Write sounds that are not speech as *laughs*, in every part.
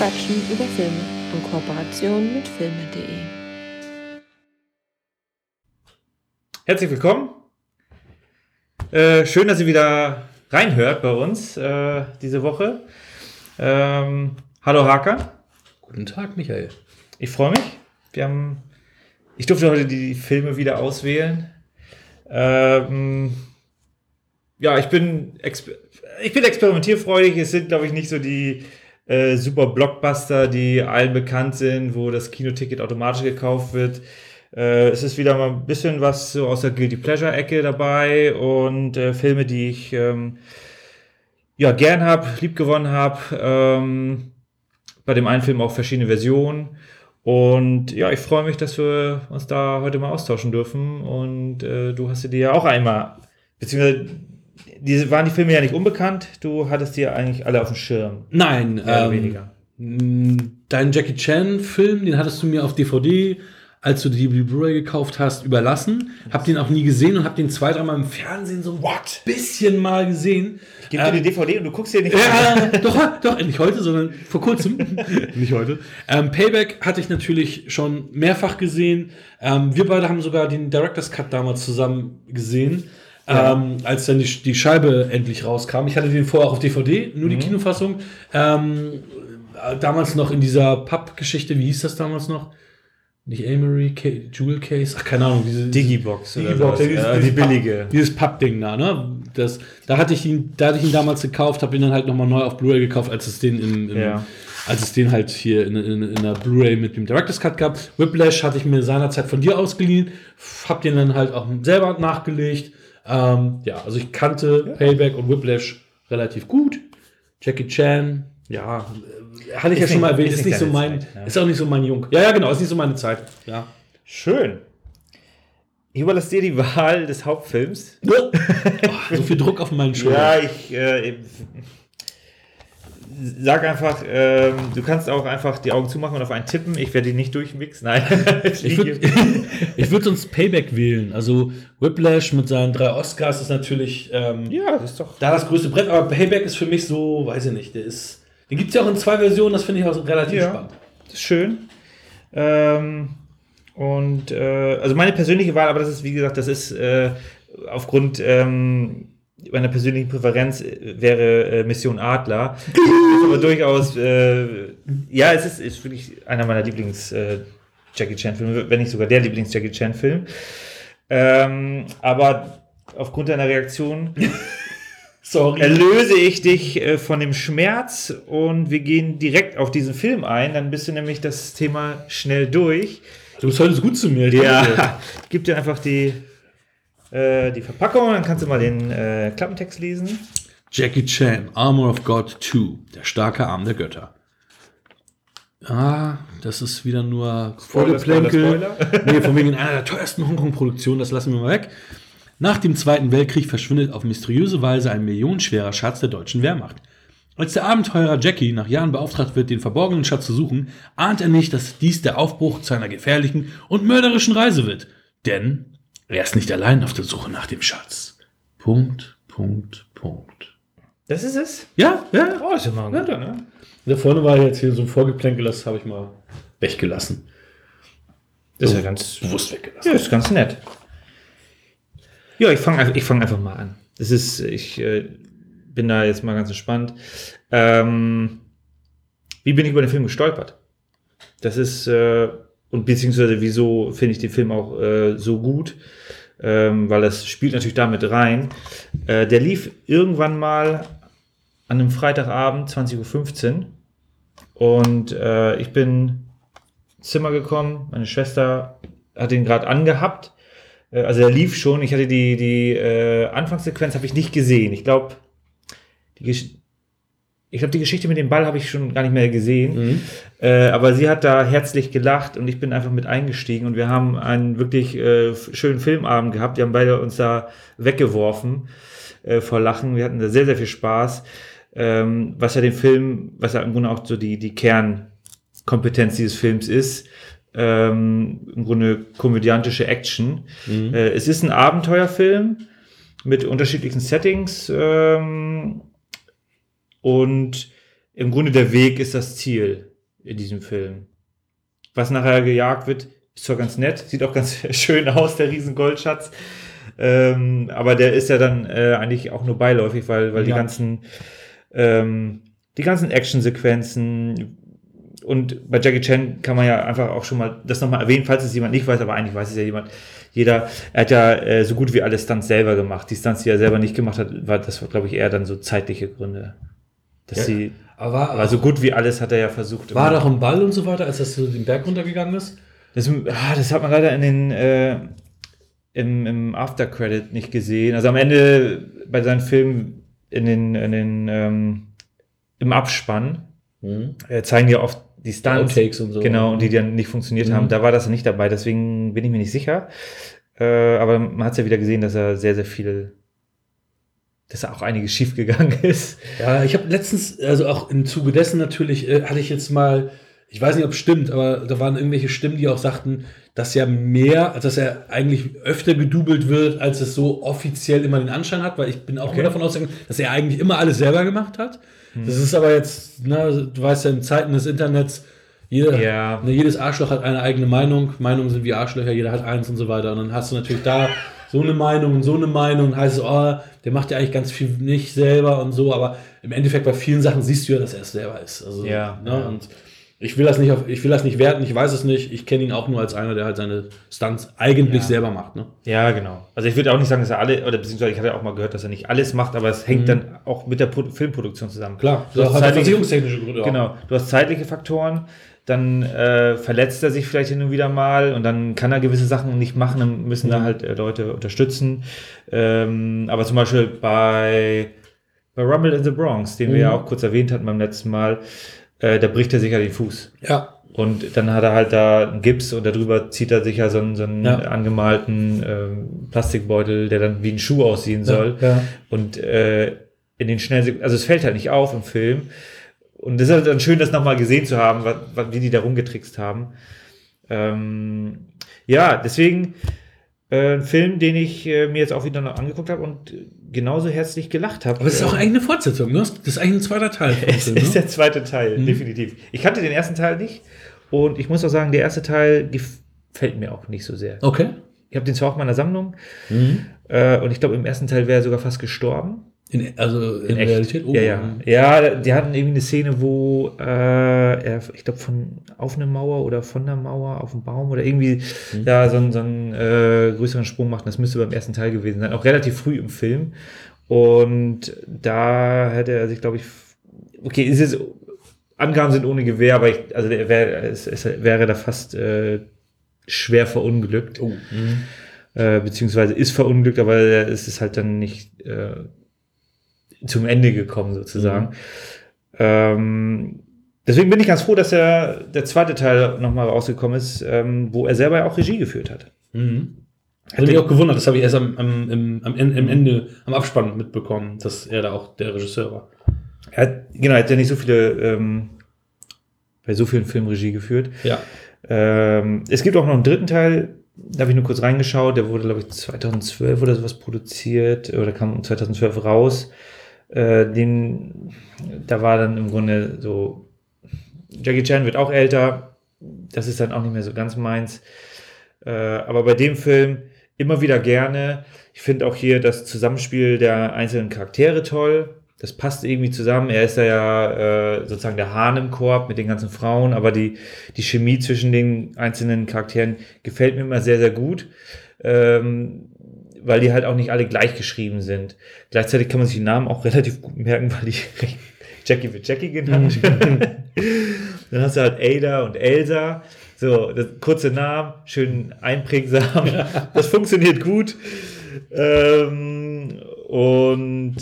Quatschen über Filme in Kooperation mit filme.de. Herzlich willkommen. Äh, schön, dass ihr wieder reinhört bei uns äh, diese Woche. Ähm, hallo Haka. Guten Tag, Michael. Ich freue mich. Wir haben, ich durfte heute die Filme wieder auswählen. Ähm, ja, ich bin, ich bin experimentierfreudig. Es sind, glaube ich, nicht so die äh, super Blockbuster, die allen bekannt sind, wo das Kinoticket automatisch gekauft wird. Äh, es ist wieder mal ein bisschen was so aus der Guilty Pleasure Ecke dabei und äh, Filme, die ich ähm, ja gern habe, lieb gewonnen habe. Ähm, bei dem einen Film auch verschiedene Versionen. Und ja, ich freue mich, dass wir uns da heute mal austauschen dürfen. Und äh, du hast dir ja auch einmal, beziehungsweise diese waren die Filme ja nicht unbekannt. Du hattest die ja eigentlich alle auf dem Schirm. Nein, Mehr oder ähm, weniger. mh, Deinen Jackie Chan-Film, den hattest du mir auf DVD, als du die Blu-ray gekauft hast, überlassen. Hab den auch nie gesehen und hab den zwei, dreimal im Fernsehen so ein bisschen mal gesehen. Gib dir die DVD und du guckst dir nicht an. Ja, doch, doch, nicht heute, sondern vor kurzem. *laughs* nicht heute. Ähm, Payback hatte ich natürlich schon mehrfach gesehen. Ähm, wir beide haben sogar den Director's Cut damals zusammen gesehen, Ja. ähm, als dann die, die Scheibe endlich rauskam. Ich hatte den vorher auch auf DVD, nur die Kinofassung. Ähm, äh, damals noch in dieser Pub-Geschichte, wie hieß das damals noch? Nicht Amory, Jewel Case, ach keine Ahnung, diese Digibox oder Digibox, sowas. ja, dieses die billige. Papp- Dieses Pappding da, ne? Das, da hatte ich ihn, da hatte ich ihn damals gekauft, habe ihn dann halt nochmal neu auf Blu-ray gekauft, als es den im, im Ja. als es den halt hier in, in, in der Blu-ray mit dem Director's Cut gab. Whiplash hatte ich mir seinerzeit von dir ausgeliehen, hab den dann halt auch selber nachgelegt. Ähm, ja, also ich kannte Payback und Whiplash relativ gut. Jackie Chan, ja, äh, hatte ich Ist ja schon mal erwähnt, ist ist nicht so mein, Zeit, ja. ist auch nicht so mein Jung. Ja, ja, genau, ist nicht so meine Zeit. Ja. Schön. Ich überlasse dir die Wahl des Hauptfilms. *laughs* Oh, so viel Druck auf meinen Schultern. Ja, ich äh, sag einfach, ähm, du kannst auch einfach die Augen zumachen und auf einen tippen. Ich werde die nicht durchmixen. Nein. *laughs* Ich würde würd sonst *laughs* Payback wählen. Also Whiplash mit seinen drei Oscars ist natürlich ähm, ja, das ist doch. da das größte Brett, aber Payback ist für mich so, weiß ich nicht, der ist. Den gibt es ja auch in zwei Versionen, das finde ich auch relativ Ja. spannend. Das ist schön. Ähm, und äh, also meine persönliche Wahl, aber das ist, wie gesagt, das ist äh, aufgrund ähm, meiner persönlichen Präferenz äh, wäre äh, Mission Adler. ist aber durchaus, äh, ja, es ist, ist wirklich einer meiner Lieblings äh, Jackie Chan Filme, wenn nicht sogar der Lieblings Jackie Chan Film. Ähm, aber aufgrund deiner Reaktion *laughs* Sorry. erlöse ich dich äh, von dem Schmerz und wir gehen direkt auf diesen Film ein. Dann bist du nämlich das Thema schnell durch. du bist heute so gut zu mir. Ja, gib dir einfach die, äh, die Verpackung, dann kannst du mal den äh, Klappentext lesen. Jackie Chan, Armor of God 2, der starke Arm der Götter. Ah, das ist wieder nur Vorgeplänkel. *laughs* Nee, von wegen in einer der teuersten Hongkong-Produktionen, das lassen wir mal weg. Nach dem Zweiten Weltkrieg verschwindet auf mysteriöse Weise ein millionenschwerer Schatz der deutschen Wehrmacht. Als der Abenteurer Jackie nach Jahren beauftragt wird, den verborgenen Schatz zu suchen, ahnt er nicht, dass dies der Aufbruch zu einer gefährlichen und mörderischen Reise wird. Denn er ist nicht allein auf der Suche nach dem Schatz. Punkt, Punkt, Punkt. Das ist es. Ja, ja. Oh, ist ja mal ein guter, ne? Da vorne war jetzt hier so ein Vorgeplänkel, das habe ich mal weggelassen. Das ist ja ganz, bewusst weggelassen. ja, ist ganz nett. Ja, ich fange einfach, ich fang einfach mal an. Das ist, ich äh, bin da jetzt mal ganz entspannt. Ähm, wie bin ich über den Film gestolpert? Das ist, äh, und beziehungsweise wieso finde ich den Film auch äh, so gut? Ähm, weil das spielt natürlich damit rein. Äh, der lief irgendwann mal an einem Freitagabend, 20.15 Uhr. Und äh, ich bin ins Zimmer gekommen, meine Schwester hat ihn gerade angehabt. Äh, also er lief schon. Ich hatte die, die äh, Anfangssequenz habe ich nicht gesehen. Ich glaube, die ich glaube, die Geschichte mit dem Ball habe ich schon gar nicht mehr gesehen. Äh, aber sie hat da herzlich gelacht und ich bin einfach mit eingestiegen und wir haben einen wirklich äh, schönen Filmabend gehabt. Wir haben beide uns da weggeworfen äh, vor Lachen. Wir hatten da sehr, sehr viel Spaß. Ähm, was ja den Film, was ja im Grunde auch so die, die Kernkompetenz dieses Films ist. Ähm, Im Grunde komödiantische Action. Äh, es ist ein Abenteuerfilm mit unterschiedlichen Settings. Ähm, und im Grunde der Weg ist das Ziel in diesem Film. Was nachher gejagt wird, ist zwar ganz nett, sieht auch ganz *laughs* schön aus, der riesen Goldschatz. Ähm, aber der ist ja dann äh, eigentlich auch nur beiläufig, weil, weil die Ja. ganzen ähm, die ganzen Actionsequenzen und bei Jackie Chan kann man ja einfach auch schon mal das nochmal erwähnen, falls es jemand nicht weiß, aber eigentlich weiß es ja jemand, jeder, er hat ja äh, so gut wie alle Stunts selber gemacht. Die Stunts, die er selber nicht gemacht hat, war, das glaube ich, eher dann so zeitliche Gründe. Dass Ja. sie, Aber war, aber so gut wie alles hat er ja versucht. war doch ein Ball und so weiter, als das so den Berg runtergegangen ist? Das, ah, das hat man leider in den äh, im, im Aftercredit nicht gesehen. Also am Ende bei seinen Filmen in den, in den ähm, im Abspann äh, zeigen die ja oft die Stunts. Outtakes und so. Genau, und die dann nicht funktioniert Mhm. haben. Da war das nicht dabei, deswegen bin ich mir nicht sicher. Äh, aber man hat es ja wieder gesehen, dass er sehr, sehr viel, dass da auch einiges schief gegangen *laughs* ist. Ja, ich habe letztens, also auch im Zuge dessen natürlich, äh, hatte ich jetzt mal, ich weiß nicht, ob es stimmt, aber da waren irgendwelche Stimmen, die auch sagten, dass ja mehr, dass er eigentlich öfter gedoubelt wird, als es so offiziell immer den Anschein hat, weil ich bin auch Okay. immer davon ausgegangen, dass er eigentlich immer alles selber gemacht hat. Das ist aber jetzt, ne, du weißt ja, in Zeiten des Internets, jeder, Ja. ne, jedes Arschloch hat eine eigene Meinung, Meinungen sind wie Arschlöcher, jeder hat eins und so weiter. Und dann hast du natürlich da so eine Meinung und so eine Meinung, heißt es, oh, der macht ja eigentlich ganz viel nicht selber und so, aber im Endeffekt bei vielen Sachen siehst du ja, dass er es selber ist. Also, Ja, ne, ja. Und ich will das nicht auf, ich will das nicht werten, ich weiß es nicht. Ich kenne ihn auch nur als einer, der halt seine Stunts eigentlich Ja. selber macht. Ne? Ja, genau. Also ich würde auch nicht sagen, dass er alle, oder beziehungsweise ich hatte auch mal gehört, dass er nicht alles macht, aber es hängt dann auch mit der Pro Filmproduktion zusammen. Mhm. Klar, du hast, zeitliche, versicherungstechnische Gründe auch. genau, du hast zeitliche Faktoren, dann äh, verletzt er sich vielleicht hin und wieder mal und dann kann er gewisse Sachen nicht machen, dann müssen Mhm. da halt äh, Leute unterstützen. Ähm, aber zum Beispiel bei, bei Rumble in the Bronx, den wir Mhm. ja auch kurz erwähnt hatten beim letzten Mal, äh, da bricht er sich ja den Fuß. Ja, Und dann hat er halt da einen Gips und darüber zieht er sich ja so einen, so einen Ja. angemalten ähm, Plastikbeutel, der dann wie ein Schuh aussehen soll. ja. Und äh, in den schnellen, also es fällt halt nicht auf im Film. Und das ist halt dann schön, das nochmal gesehen zu haben, was, was, wie die da rumgetrickst haben. Ähm, ja, deswegen äh, ein Film, den ich äh, mir jetzt auch wieder noch angeguckt habe und genauso herzlich gelacht habe. Aber es ist auch eigentlich eine Fortsetzung, ne? Das ist eigentlich ein zweiter Teil. *laughs* Es Film, ist ne? der zweite Teil, Mhm. definitiv. Ich kannte den ersten Teil nicht und ich muss auch sagen, der erste Teil gefällt mir auch nicht so sehr. Okay. Ich habe den zwar auch in meiner Sammlung Mhm. äh, und ich glaube, im ersten Teil wäre er sogar fast gestorben. In, also in, echt. Realität? Oh, ja, ja. Ja, die hatten irgendwie eine Szene, wo äh, er, ich glaube, von auf eine Mauer oder von der Mauer auf einen Baum oder irgendwie Mhm. da so, einen- so einen äh, größeren Sprung macht. Das müsste beim ersten Teil gewesen sein. Auch relativ früh im Film. Und da hätte er sich, glaube ich, okay, ist es, Angaben sind ohne Gewehr, aber ich, also der wär, es, es wäre da fast äh, schwer verunglückt Oh. Mhm. äh, beziehungsweise ist verunglückt, aber es ist halt dann nicht äh, zum Ende gekommen sozusagen. Ähm, deswegen bin ich ganz froh, dass er, der zweite Teil nochmal rausgekommen ist, ähm, wo er selber ja auch Regie geführt hat. Mhm. Hat mich auch gewundert, das habe ich erst am, am, am, am Ende, am Abspann mitbekommen, dass er da auch der Regisseur war. Er hat, genau, er hat ja nicht so viele, ähm, bei so vielen Filmen Regie geführt. Ja. Ähm, es gibt auch noch einen dritten Teil, da habe ich nur kurz reingeschaut, der wurde, glaube ich, 2012 oder sowas produziert oder kam 2012 raus. Äh, den, da war dann im Grunde so, Jackie Chan wird auch älter, das ist dann auch nicht mehr so ganz meins. Äh, aber bei dem Film immer wieder gerne. Ich finde auch hier das Zusammenspiel der einzelnen Charaktere toll. Das passt irgendwie zusammen. Er ist da ja äh, sozusagen der Hahn im Korb mit den ganzen Frauen, aber die, die Chemie zwischen den einzelnen Charakteren gefällt mir immer sehr, sehr gut. Ähm, weil die halt auch nicht alle gleich geschrieben sind. Gleichzeitig kann man sich die Namen auch relativ gut merken, weil die *laughs* Jackie wird Jackie genannt. Dann hast du halt Ada und Elsa. So, das, kurze Namen, schön einprägsam. Das funktioniert gut. Ähm, und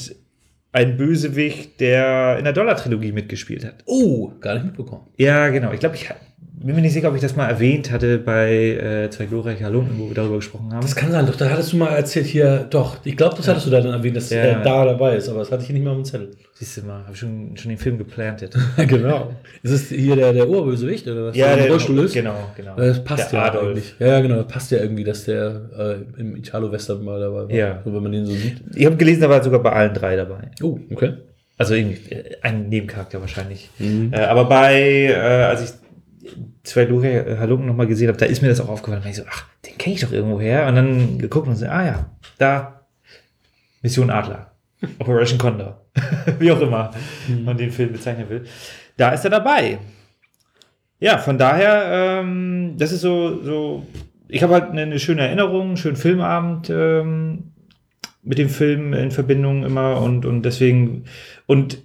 ein Bösewicht, der in der Dollar-Trilogie mitgespielt hat. Oh, gar nicht mitbekommen. Ja, genau. Ich glaube, ich bin mir nicht sicher, ob ich das mal erwähnt hatte bei äh, zwei glorreiche Halunken, wo wir darüber gesprochen haben. Das kann sein, doch, da hattest du mal erzählt hier, doch, ich glaube, das hattest du da dann erwähnt, dass Ja. er da dabei ist, aber das hatte ich nicht mehr auf dem Zettel. Siehst du mal, habe schon, schon den Film geplantet. *laughs* genau. Ist es hier der, der Urbösewicht oder was? ja, der der Rollstuhl ist? Genau, genau. Das passt der ja Adolf. eigentlich. Ja, ja, genau, das passt ja irgendwie, dass der äh, im Italo-Western mal dabei war. Ja. So, wenn man den so sieht. Ich habe gelesen, er war sogar bei allen drei dabei. Oh, okay. Also irgendwie äh, ein Nebencharakter wahrscheinlich. Mhm. Äh, aber bei, äh, als ich zwei Lure Halunken nochmal gesehen habe, da ist mir das auch aufgefallen. Da ich so, ach, den kenne ich doch irgendwo her. Und dann geguckt und so, ah ja, da, Mission Adler. *laughs* Operation Condor. *laughs* Wie auch immer man den Film bezeichnen will. Da ist er dabei. Ja, von daher, ähm, das ist so, so ich habe halt eine, eine schöne Erinnerung, einen schönen Filmabend ähm, mit dem Film in Verbindung immer und, und deswegen, und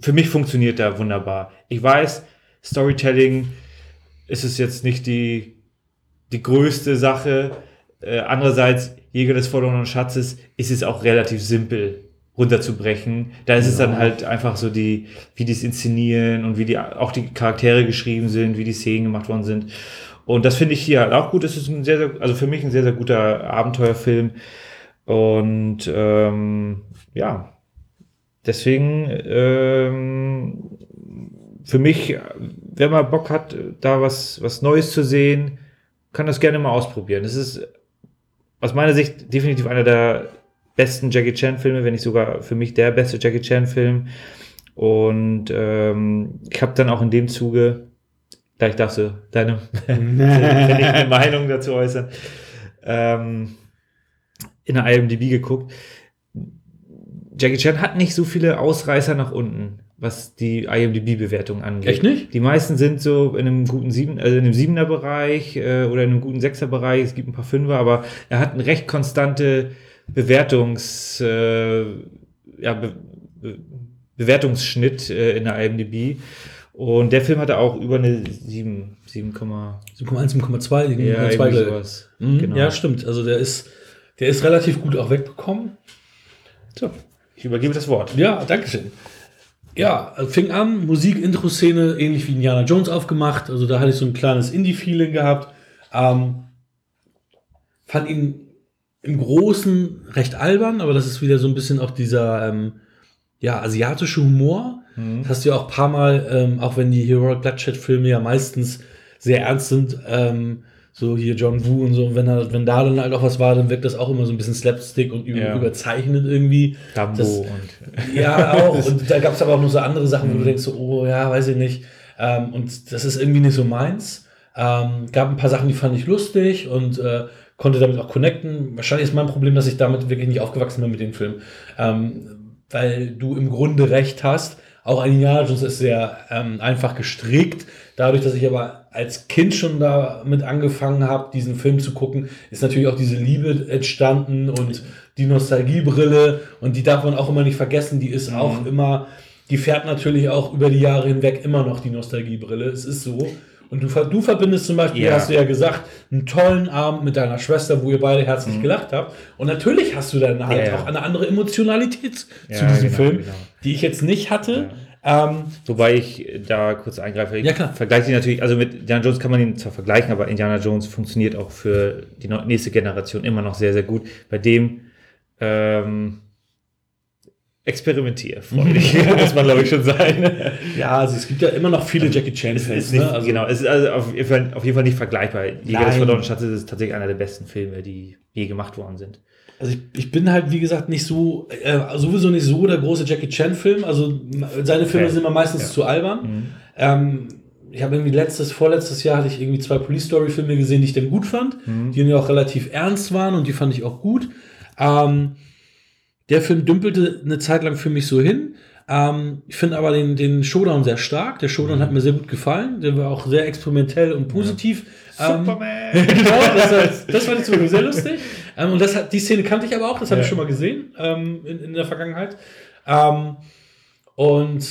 für mich funktioniert der wunderbar. Ich weiß, Storytelling ist es jetzt nicht die, die größte Sache. Äh, andererseits, Jäger des verlorenen Schatzes ist es auch relativ simpel runterzubrechen. Da ist es dann halt einfach so die, wie die es inszenieren und wie die auch die Charaktere geschrieben sind, wie die Szenen gemacht worden sind. Und das finde ich hier halt auch gut. Es ist ein sehr, sehr, also für mich ein sehr, sehr guter Abenteuerfilm. Und ähm, ja, deswegen ähm, für mich, wenn man Bock hat, da was, was Neues zu sehen, kann das gerne mal ausprobieren. Das ist aus meiner Sicht definitiv einer der besten Jackie Chan-Filme, wenn nicht sogar für mich der beste Jackie Chan-Film. Und ähm, ich habe dann auch in dem Zuge, gleich darfst du deine *laughs* eine Meinung dazu äußern, ähm, in der IMDb geguckt. Jackie Chan hat nicht so viele Ausreißer nach unten, was die IMDb-Bewertung angeht. Echt nicht? Die meisten sind so in einem guten sieben, also in einem siebener Bereich äh, oder in einem guten sechser Bereich. Es gibt ein paar Fünfer, aber er hat eine recht konstante Bewertungs, äh, ja, Be Be Bewertungsschnitt äh, in der IMDb. Und der Film hatte auch über eine 7, 7, 7,1, 7,2, ja, 7,2 irgendwie glaube ich. sowas. Mhm, Genau. Ja, stimmt. Also der ist, der ist relativ gut auch wegbekommen. So, ich übergebe das Wort. Ja, Dankeschön. Ja, fing an, Musik, Intro-Szene, ähnlich wie Indiana Jones aufgemacht. Also da hatte ich so ein kleines Indie-Feeling gehabt. Ähm, fand ihn im Großen recht albern, aber das ist wieder so ein bisschen auch dieser ähm, ja, asiatische Humor. Das hast du ja auch ein paar Mal, ähm, auch wenn die Heroic Bloodshed-Filme ja meistens sehr ernst sind, ähm, so hier John Woo und so, wenn, er, wenn da dann halt auch was war, dann wirkt das auch immer so ein bisschen Slapstick und über, Ja. überzeichnet irgendwie. Dambo Das- und Ja, auch. *laughs* Und da gab es aber auch noch so andere Sachen, wo du denkst, so, oh ja, weiß ich nicht. Ähm, und das ist irgendwie nicht so meins. Ähm, gab ein paar Sachen, die fand ich lustig und äh, konnte damit auch connecten. Wahrscheinlich ist mein Problem, dass ich damit wirklich nicht aufgewachsen bin mit dem Film. Ähm, weil du im Grunde recht hast. Auch Jones ist sehr ähm, einfach gestrickt. Dadurch, dass ich aber als Kind schon damit angefangen habe, diesen Film zu gucken, ist natürlich auch diese Liebe entstanden und die Nostalgiebrille. Und die darf man auch immer nicht vergessen. Die ist auch immer, die fährt natürlich auch über die Jahre hinweg immer noch die Nostalgiebrille. Es ist so. Und du, du verbindest zum Beispiel, Ja. hast du ja gesagt, einen tollen Abend mit deiner Schwester, wo ihr beide herzlich gelacht habt. Und natürlich hast du dann halt Mhm. Ja, auch eine andere Emotionalität zu diesem genau, Film, genau. die ich jetzt nicht hatte. Ähm, Wobei ich da kurz eingreife. Ich Ja, klar. vergleiche ihn natürlich, also mit Indiana Jones kann man ihn zwar vergleichen, aber Indiana Jones funktioniert auch für die nächste Generation immer noch sehr, sehr gut. Bei dem ähm, experimentierfreudig, *laughs* muss man glaube ich schon sein. ja, also es gibt ja immer noch viele Jackie Es Chan-Fans. ist nicht, Ne? Also, genau, es ist also auf jeden Fall, auf jeden Fall nicht vergleichbar. Jäger des verlorenen Schatzes ist tatsächlich einer der besten Filme, die je gemacht worden sind. Also ich, ich bin halt, wie gesagt, nicht so, äh, sowieso nicht so der große Jackie Chan-Film. Also seine Filme Okay. sind mir meistens Ja. zu albern. Ähm, ich habe irgendwie letztes, vorletztes Jahr hatte ich irgendwie zwei Police Story-Filme gesehen, die ich dann gut fand, die ja auch relativ ernst waren und die fand ich auch gut. Ähm, der Film dümpelte eine Zeit lang für mich so hin. Ähm, ich finde aber den, den Showdown sehr stark. Der Showdown hat mir sehr gut gefallen. Der war auch sehr experimentell und positiv. Ähm, Superman! *laughs* genau, das, war- das fand ich zum Beispiel sehr lustig. Ähm, und das hat, die Szene kannte ich aber auch, das habe ich Ja. schon mal gesehen ähm, in, in der Vergangenheit. Ähm, und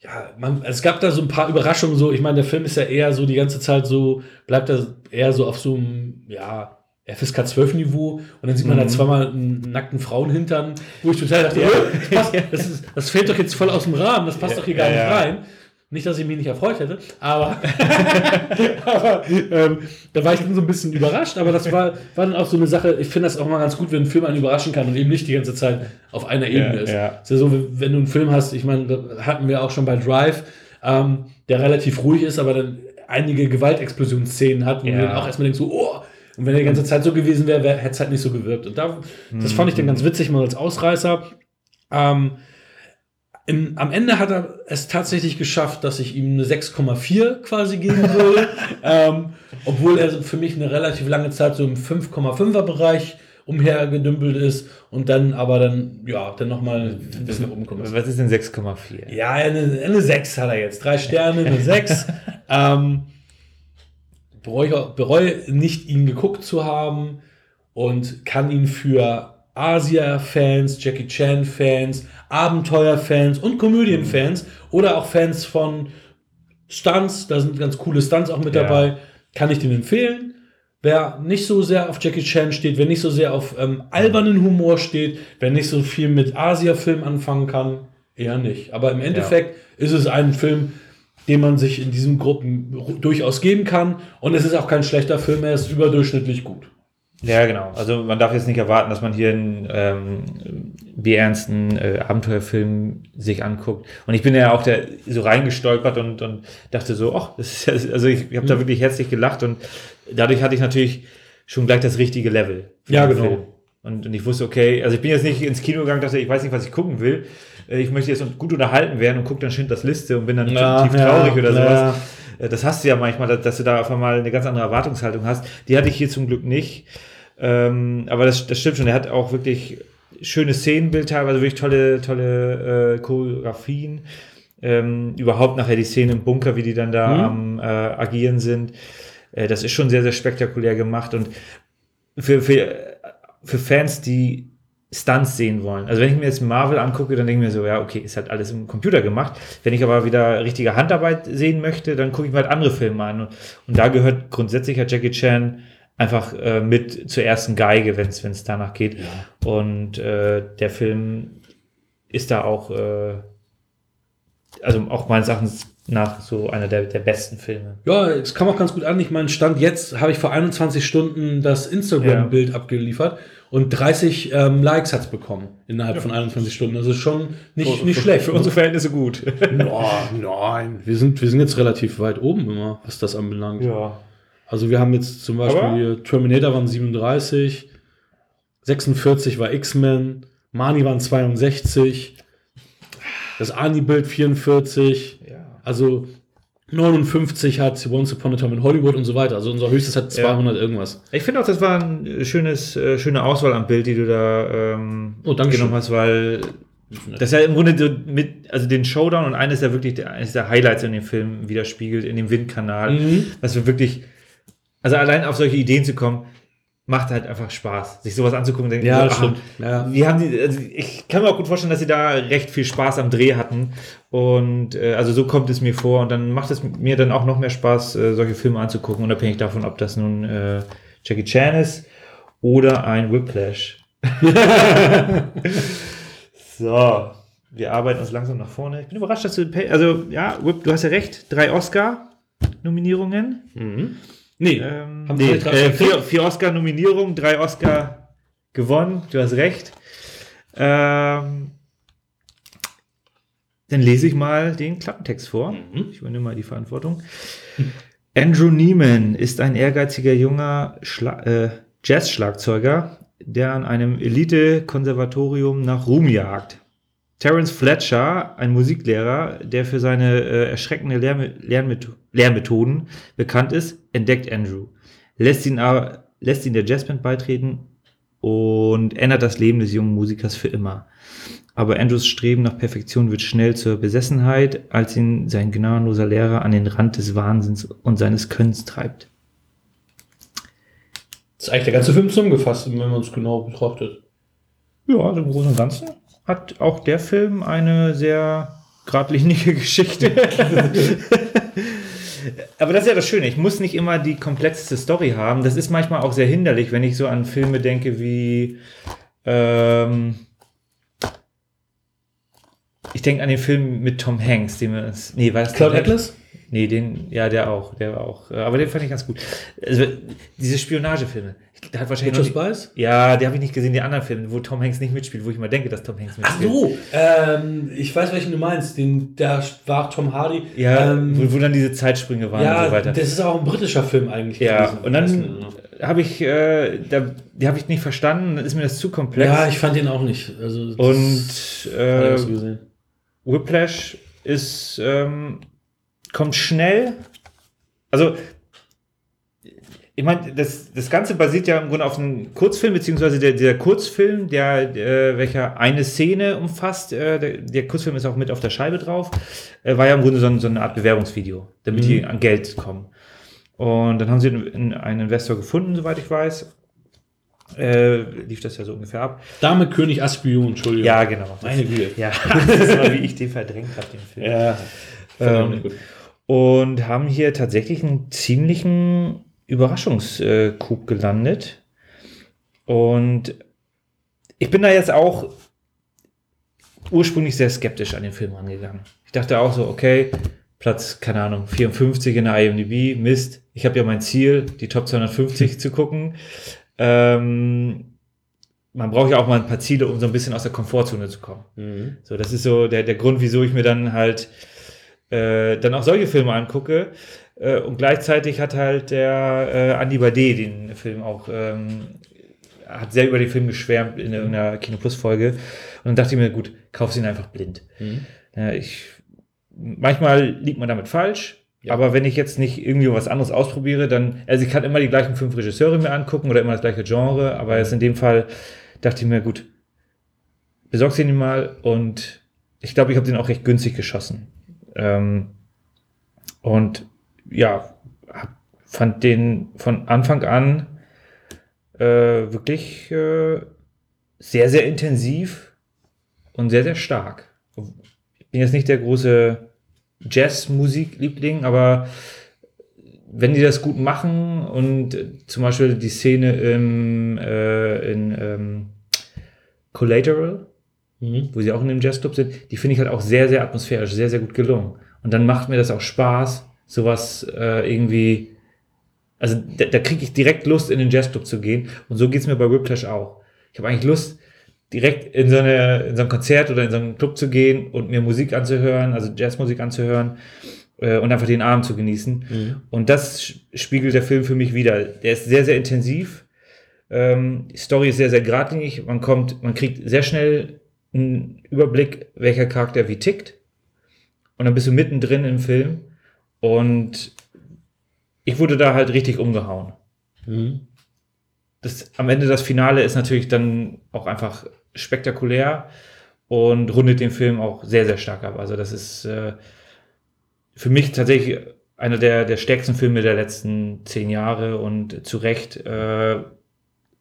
ja, man, es gab da so ein paar Überraschungen. So, ich meine, der Film ist ja eher so die ganze Zeit so, bleibt er eher so auf so einem, ja, FSK 12 Niveau und dann sieht man da zweimal einen nackten Frauenhintern, wo ich total dachte, Ja. oh, das, passt, das, ist, das fällt doch jetzt voll aus dem Rahmen, das passt Ja, doch hier gar ja, nicht rein. Nicht, dass ich mich nicht erfreut hätte, aber, *laughs* aber ähm, da war ich dann so ein bisschen überrascht, aber das war, war dann auch so eine Sache, ich finde das auch mal ganz gut, wenn ein Film einen überraschen kann und eben nicht die ganze Zeit auf einer Ebene ist. ja. ist ja so, wenn du einen Film hast, ich meine, da hatten wir auch schon bei Drive, ähm, der relativ ruhig ist, aber dann einige Gewaltexplosionsszenen hat, wo Ja. du auch erstmal denkst, so, oh, und wenn er die ganze Zeit so gewesen wäre, wär, hätte es halt nicht so gewirkt. Und da, das fand ich dann ganz witzig, mal als Ausreißer. Ähm, im, am Ende hat er es tatsächlich geschafft, dass ich ihm eine 6,4 quasi geben würde. *laughs* ähm, obwohl er für mich eine relativ lange Zeit so im 5,5er Bereich umhergedümpelt ist und dann aber dann, ja, dann nochmal ein bisschen nach oben kommt. Was ist denn 6,4? Ja, eine, eine 6 hat er jetzt. Drei Sterne, eine 6. *laughs* ähm, bereue, bereue nicht, ihn geguckt zu haben und kann ihn für Asia-Fans, Jackie Chan-Fans, Abenteuer-Fans und Komödien-Fans oder auch Fans von Stunts, da sind ganz coole Stunts auch mit Ja. dabei, kann ich den empfehlen. Wer nicht so sehr auf Jackie Chan steht, wer nicht so sehr auf ähm, albernen Humor steht, wer nicht so viel mit Asia-Film anfangen kann, eher nicht. Aber im Endeffekt ist es ein Film, den man sich in diesen Gruppen durchaus geben kann. Und es ist auch kein schlechter Film, er ist überdurchschnittlich gut. Ja, genau. Also man darf jetzt nicht erwarten, dass man hier einen ähm, bierernsten äh, Abenteuerfilm sich anguckt. Und ich bin ja auch der so reingestolpert und, und dachte so, ach, das ist ja, also ich, ich habe da wirklich herzlich gelacht und dadurch hatte ich natürlich schon gleich das richtige Level. Ja, genau. Film. Und, und ich wusste, okay, also ich bin jetzt nicht ins Kino gegangen, dachte, ich weiß nicht, was ich gucken will. Äh, Ich möchte jetzt gut unterhalten werden und gucke dann Schindlers Liste und bin dann Ja, tief ja, traurig oder sowas. ja. Äh, Das hast du ja manchmal, dass- du da auf einmal eine ganz andere Erwartungshaltung hast. Die hatte ich hier zum Glück nicht. Ähm, aber das, das stimmt schon. Er hat auch wirklich schöne Szenenbild, teilweise wirklich tolle, tolle äh, Choreografien. Ähm, überhaupt nachher die Szene im Bunker, wie die dann da Mhm. am äh, agieren sind. Äh, das ist schon sehr, sehr spektakulär gemacht. Und für, für, für Fans, die Stunts sehen wollen. Also wenn ich mir jetzt Marvel angucke, dann denke ich mir so, ja, okay, ist halt alles im Computer gemacht. Wenn ich aber wieder richtige Handarbeit sehen möchte, dann gucke ich mir halt andere Filme an. Und, und da gehört grundsätzlich ja Jackie Chan einfach äh, mit zur ersten Geige, wenn es danach geht. Und äh, der Film ist da auch, äh, also auch meines Erachtens nach so einer der, der besten Filme. Ja, es kam auch ganz gut an. Ich meine, Stand jetzt habe ich vor 21 Stunden das Instagram-Bild abgeliefert und 30 ähm, Likes hat es bekommen innerhalb von 21 Stunden. Ist schon nicht, nicht schlecht. Für unsere Verhältnisse gut. *laughs* no, nein, wir sind, wir sind jetzt relativ weit oben immer, was das anbelangt. ja. Also wir haben jetzt zum Beispiel Aber- Terminator waren 37, 46 war X-Men, Mani waren 62, das Ani-Bild 44, Ja. also 59 hat Once Upon a Time in Hollywood und so weiter. Also unser höchstes hat 200 irgendwas. Ich finde auch, das war eine schönes, äh, schöne Auswahl am Bild, die du da ähm, Oh, danke genommen hast, weil das ja im Grunde so mit, also den Showdown und eines der wirklich der, eines der Highlights in dem Film widerspiegelt, in dem Windkanal, Mhm. was wir wirklich, also allein auf solche Ideen zu kommen, macht halt einfach Spaß, sich sowas anzugucken. denken, Ja, so, stimmt. Ja. Wie haben die, also ich kann mir auch gut vorstellen, dass sie da recht viel Spaß am Dreh hatten. Und äh, also so kommt es mir vor. Und dann macht es mir dann auch noch mehr Spaß, äh, solche Filme anzugucken, unabhängig davon, ob das nun äh, Jackie Chan ist oder ein Whiplash. *laughs* so, wir arbeiten uns langsam nach vorne. Ich bin überrascht, dass du, also ja, Whip, du hast ja recht, drei Oscar-Nominierungen. Mhm. Nee, Ähm, Haben nee, drei äh, vier, vier Oscar-Nominierungen, drei Oscar gewonnen, du hast recht. Ähm, dann lese ich mal den Klappentext vor. Mhm. Ich übernehme mal die Verantwortung. *laughs* Andrew Neiman ist ein ehrgeiziger junger Schla äh, Jazz-Schlagzeuger, der an einem Elite-Konservatorium nach Ruhm jagt. Terence Fletcher, ein Musiklehrer, der für seine äh, erschreckende Lehrme Lernmet Lehrmethoden bekannt ist, entdeckt Andrew, lässt ihn, aber, lässt ihn der Jazzband beitreten und ändert das Leben des jungen Musikers für immer. Aber Andrews Streben nach Perfektion wird schnell zur Besessenheit, als ihn sein gnadenloser Lehrer an den Rand des Wahnsinns und seines Könnens treibt. das ist eigentlich der ganze Film zusammengefasst, wenn man es genau betrachtet. Ja, also im Großen und Ganzen hat auch der Film eine sehr geradlinige *laughs* Geschichte. *laughs* Aber das ist ja das Schöne. Ich muss nicht immer die komplexeste Story haben. Das ist manchmal auch sehr hinderlich, wenn ich so an Filme denke wie. Ähm, ich denke an den Film mit Tom Hanks, den wir uns. Nee, war das Cloud? Atlas? Nee, den, ja, der auch, der war auch. Äh, Aber den fand ich ganz gut. Also, diese Spionagefilme. Der hat wahrscheinlich nie- Spice? ja, die habe ich nicht gesehen, die anderen Filme, wo Tom Hanks nicht mitspielt, wo ich mal denke, dass Tom Hanks Ach mitspielt. so, ähm, ich weiß, welchen du meinst. Den, da war Tom Hardy. Ja, ähm, wo, wo dann diese Zeitsprünge waren ja und so weiter. das ist auch ein britischer Film eigentlich. ja, und dann habe ich, äh, da, die habe ich nicht verstanden, dann ist mir das zu komplex. Ja, ich fand den auch nicht. Also, und äh. Whiplash ist, ähm, kommt schnell. Also, ich meine, das, das Ganze basiert ja im Grunde auf einem Kurzfilm, beziehungsweise der, der Kurzfilm, der, äh, welcher eine Szene umfasst, äh, der, der Kurzfilm ist auch mit auf der Scheibe drauf, äh, war ja im Grunde so, ein, so eine Art Bewerbungsvideo, damit die an Geld kommen. Und dann haben sie einen, einen Investor gefunden, soweit ich weiß. Äh, lief das ja so ungefähr ab. Dame, König, Aspion, Entschuldigung. Ja, genau. Meine Güte. Ja, *laughs* *laughs* das war, wie ich den verdrängt habe, den Film. Ja. Ähm, gut. und haben hier tatsächlich einen ziemlichen Überraschungscoup gelandet. Und ich bin da jetzt auch ursprünglich sehr skeptisch an den Film rangegangen. Ich dachte auch so, okay, Platz, keine Ahnung, 54 in der IMDb, Mist. Ich habe ja mein Ziel, die Top 250 zu gucken. Ähm, man braucht ja auch mal ein paar Ziele, um so ein bisschen aus der Komfortzone zu kommen. Mhm. So, das ist so der, der Grund, wieso ich mir dann halt äh, dann auch solche Filme angucke. Äh, und gleichzeitig hat halt der äh, Andy Bade den Film auch, ähm, hat sehr über den Film geschwärmt in irgendeiner Kino Plus Folge. Und dann dachte ich mir, gut, kauf ihn einfach blind. Mhm. Ja, ich, manchmal liegt man damit falsch. Ja. Aber wenn ich jetzt nicht irgendwie was anderes ausprobiere, dann, also ich kann immer die gleichen fünf Regisseure mir angucken oder immer das gleiche Genre, aber jetzt in dem Fall dachte ich mir, gut, besorg's den mal und ich glaube, ich habe den auch recht günstig geschossen. Ähm, und ja, fand den von Anfang an äh, wirklich äh, sehr, sehr intensiv und sehr, sehr stark. Ich bin jetzt nicht der große Jazzmusik-Liebling, aber wenn die das gut machen und zum Beispiel die Szene im, äh, in ähm, Collateral, Mhm. wo sie auch in dem Jazzclub sind, die finde ich halt auch sehr, sehr atmosphärisch, sehr, sehr gut gelungen. Und dann macht mir das auch Spaß, sowas äh, irgendwie, also da, da kriege ich direkt Lust, in den Jazzclub zu gehen. Und so geht's mir bei Whiplash auch. Ich habe eigentlich Lust, direkt in so, eine, in so ein Konzert oder in so einen Club zu gehen und mir Musik anzuhören, also Jazzmusik anzuhören äh, und einfach den Abend zu genießen. Mhm. Und das spiegelt der Film für mich wieder. Der ist sehr, sehr intensiv. Ähm, die Story ist sehr, sehr geradlinig. Man kommt, man kriegt sehr schnell einen Überblick, welcher Charakter wie tickt. Und dann bist du mittendrin im Film. Und ich wurde da halt richtig umgehauen. Mhm. Das, am Ende das Finale ist natürlich dann auch einfach spektakulär und rundet den Film auch sehr, sehr stark ab. Also das ist äh, für mich tatsächlich einer der, der stärksten Filme der letzten zehn Jahre und zu Recht äh,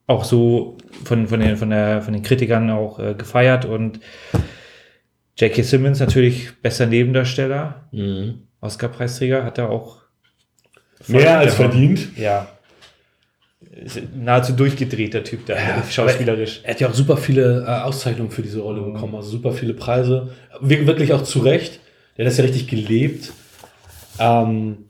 auch so von, von, den, von, der, von den Kritikern auch äh, gefeiert und J.K. Simmons natürlich bester Nebendarsteller, Mhm. Oscar-Preisträger, hat er auch Mehr als gehauen. verdient. Ja. Ist nahezu durchgedreht, der Typ da, Ja, schauspielerisch. Er hat ja auch super viele äh, Auszeichnungen für diese Rolle bekommen, also super viele Preise. Wir- Wirklich auch zu Recht. Der hat das ja richtig gelebt. Ähm,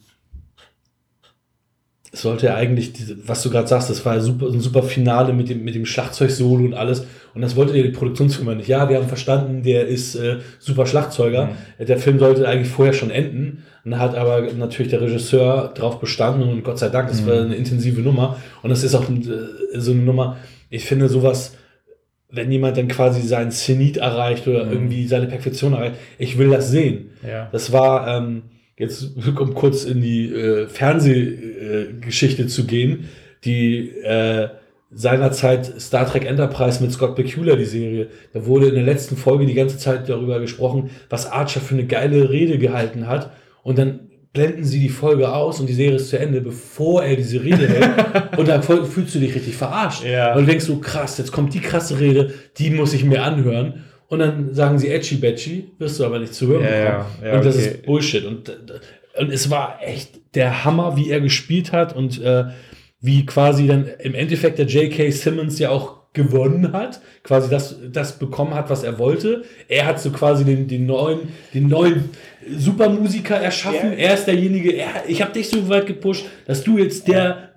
sollte ja eigentlich, diese, was du gerade sagst, das war ja super, ein super Finale mit dem, mit dem Schlagzeugsolo und alles. Und das wollte ja die Produktionsfirma nicht. Ja, wir haben verstanden, der ist äh, super Schlagzeuger. Der Film sollte eigentlich vorher schon enden. Und hat aber natürlich der Regisseur drauf bestanden und Gott sei Dank, das war eine intensive Nummer. Und das ist auch äh, so eine Nummer, ich finde sowas, wenn jemand dann quasi seinen Zenit erreicht oder irgendwie seine Perfektion erreicht, ich will das sehen. Ja. Das war, ähm, jetzt *laughs* um kurz in die äh, Fernsehgeschichte zu gehen, die äh, seinerzeit Star Trek Enterprise mit Scott Bakula, die Serie. Da wurde in der letzten Folge die ganze Zeit darüber gesprochen, was Archer für eine geile Rede gehalten hat. Und dann blenden sie die Folge aus und die Serie ist zu Ende, bevor er diese Rede hält. *laughs* und dann fühlst du dich richtig verarscht. Ja. Und du denkst so, krass, jetzt kommt die krasse Rede, die muss ich mir anhören. Und dann sagen sie Edgy Betchy, wirst du aber nicht zu hören Ja, bekommen. ja, ja, und das okay. ist Bullshit. Und, und es war echt der Hammer, wie er gespielt hat und äh, wie quasi dann im Endeffekt der J.K. Simmons ja auch gewonnen hat, quasi das, das bekommen hat, was er wollte. Er hat so quasi den, den neuen, den neuen Supermusiker erschaffen. Ja. Er ist derjenige, er, ich habe dich so weit gepusht, dass du jetzt der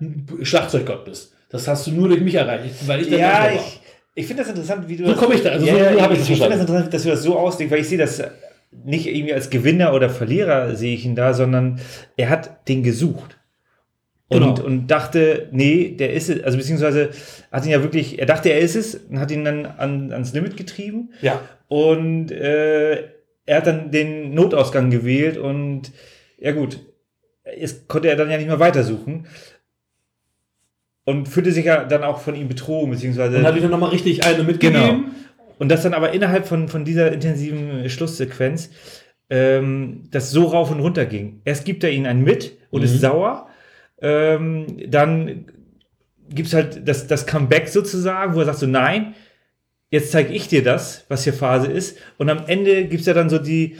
Schlagzeuggott bist. Das hast du nur durch mich erreicht, weil ich der Ja, war. ich, ich finde das interessant, wie du So das. komm ich da, also ja, so- ja, ich ich das ich finde das interessant, dass du das so auslegst, weil ich sehe das nicht irgendwie als Gewinner oder Verlierer sehe ich ihn da, sondern er hat den gesucht. Und, Genau. und dachte, nee, der ist es, also beziehungsweise hat ihn ja wirklich, er dachte, er ist es und hat ihn dann an, ans Limit getrieben. Ja. Und äh, er hat dann den Notausgang gewählt und ja gut, es konnte er dann ja nicht mehr weitersuchen. Und fühlte sich ja dann auch von ihm betrogen, beziehungsweise. Und hat ihm dann nochmal richtig eine mitgegeben. Genau. Und das dann aber innerhalb von, von dieser intensiven Schlusssequenz, ähm, das so rauf und runter ging. Erst gibt er ihnen einen mit und Mhm. ist sauer. Ähm, dann gibt es halt das, das Comeback sozusagen, wo er sagt so, nein, jetzt zeige ich dir das, was hier Phase ist. Und am Ende gibt es ja dann so die,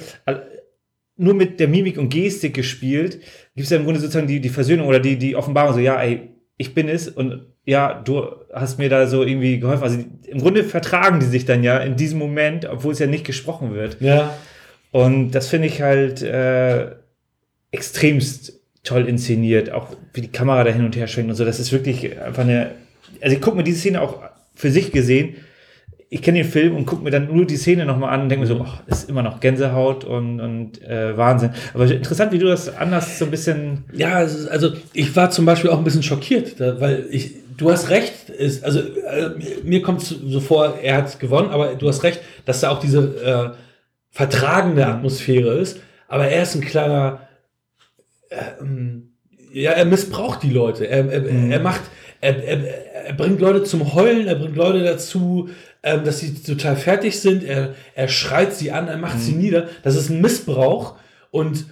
nur mit der Mimik und Gestik gespielt, gibt es ja im Grunde sozusagen die, die Versöhnung oder die, die Offenbarung, so, ja, ey, ich bin es und ja, du hast mir da so irgendwie geholfen. Also im Grunde vertragen die sich dann ja in diesem Moment, obwohl es ja nicht gesprochen wird. Ja. Und das finde ich halt äh, extremst toll inszeniert, auch wie die Kamera da hin und her schwenkt und so. Das ist wirklich einfach eine. Also ich gucke mir diese Szene auch für sich gesehen. Ich kenne den Film und gucke mir dann nur die Szene nochmal an und denke mir so, das ist immer noch Gänsehaut und, und äh, Wahnsinn. Aber interessant, wie du das anders so ein bisschen. Ja, also ich war zum Beispiel auch ein bisschen schockiert, weil ich, du hast recht, ist, also äh, mir kommt so vor, er hat gewonnen, aber du hast recht, dass da auch diese äh, vertragende Atmosphäre ist, aber er ist ein kleiner, äh, ja, er missbraucht die Leute, er, er, Mhm. er macht, er, er, er bringt Leute zum Heulen, er bringt Leute dazu, ähm, dass sie total fertig sind, er, er schreit sie an, er macht sie nieder, das ist ein Missbrauch und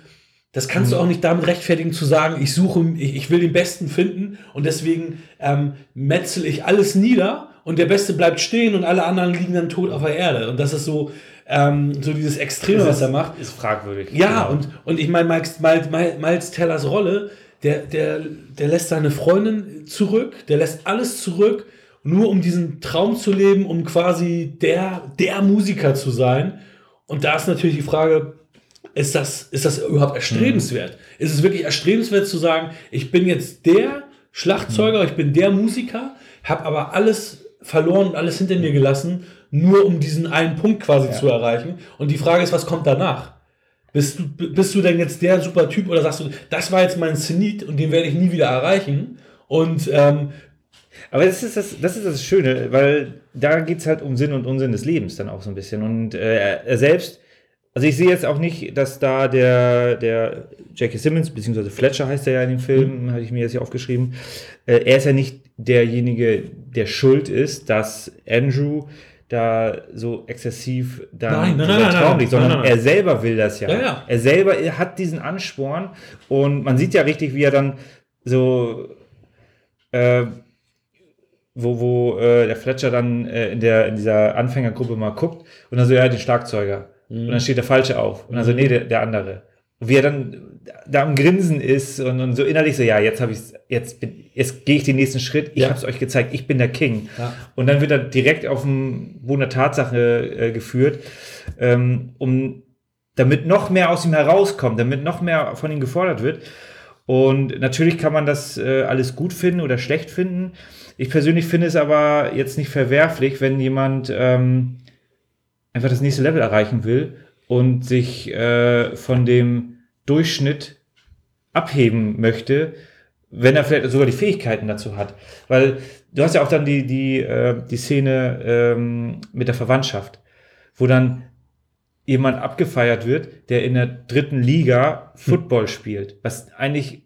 das kannst du auch nicht damit rechtfertigen zu sagen, ich suche, ich, ich will den Besten finden und deswegen ähm, metzel ich alles nieder und der Beste bleibt stehen und alle anderen liegen dann tot auf der Erde. Und das ist so, ähm, so dieses Extreme, was er macht. Ist fragwürdig. Ja, Genau. und, und ich meine, Miles, Miles, Miles Tellers Rolle, der, der, der lässt seine Freundin zurück, der lässt alles zurück, nur um diesen Traum zu leben, um quasi der, der Musiker zu sein. Und da ist natürlich die Frage, ist das, ist das überhaupt erstrebenswert? Ist es wirklich erstrebenswert zu sagen, ich bin jetzt der Schlagzeuger, ich bin der Musiker, habe aber alles verloren und alles hinter mir gelassen, nur um diesen einen Punkt quasi zu erreichen. Und die Frage ist, was kommt danach? Bist du, bist du denn jetzt der super Typ oder sagst du, das war jetzt mein Zenit und den werde ich nie wieder erreichen? Und ähm, Aber das ist das, das ist das Schöne, weil da geht es halt um Sinn und Unsinn des Lebens dann auch so ein bisschen. Und äh, er selbst, also ich sehe jetzt auch nicht, dass da der, der Jackie Simmons, beziehungsweise Fletcher heißt er ja in dem Film, hatte ich mir jetzt hier aufgeschrieben, äh, er ist ja nicht derjenige, der schuld ist, dass Andrew da so exzessiv dann Nein, nein, dieser nein, nein, Traum nein, liegt, sondern er selber will das ja. Ja, ja. Er selber hat diesen Ansporn und man sieht ja richtig, wie er dann so äh, wo, wo äh, der Fletcher dann äh, in, der, in dieser Anfängergruppe mal guckt und dann so, ja, den Schlagzeuger. Und dann steht der Falsche auf. Und dann so, nee, der, der andere. Und wie er dann da am Grinsen ist und, und so innerlich so, ja, jetzt habe ich jetzt bin, jetzt gehe ich den nächsten Schritt, ich Ja. habe es euch gezeigt, ich bin der King. Ja. Und dann wird er direkt auf den Boden der Tatsache äh, geführt, ähm, um damit noch mehr aus ihm herauskommt, damit noch mehr von ihm gefordert wird. Und natürlich kann man das äh, alles gut finden oder schlecht finden. Ich persönlich finde es aber jetzt nicht verwerflich, wenn jemand ähm, einfach das nächste Level erreichen will und sich äh, von dem Durchschnitt abheben möchte, wenn er vielleicht sogar die Fähigkeiten dazu hat. Weil du hast ja auch dann die, die, äh, die Szene ähm, mit der Verwandtschaft, wo dann jemand abgefeiert wird, der in der dritten Liga Football spielt, was eigentlich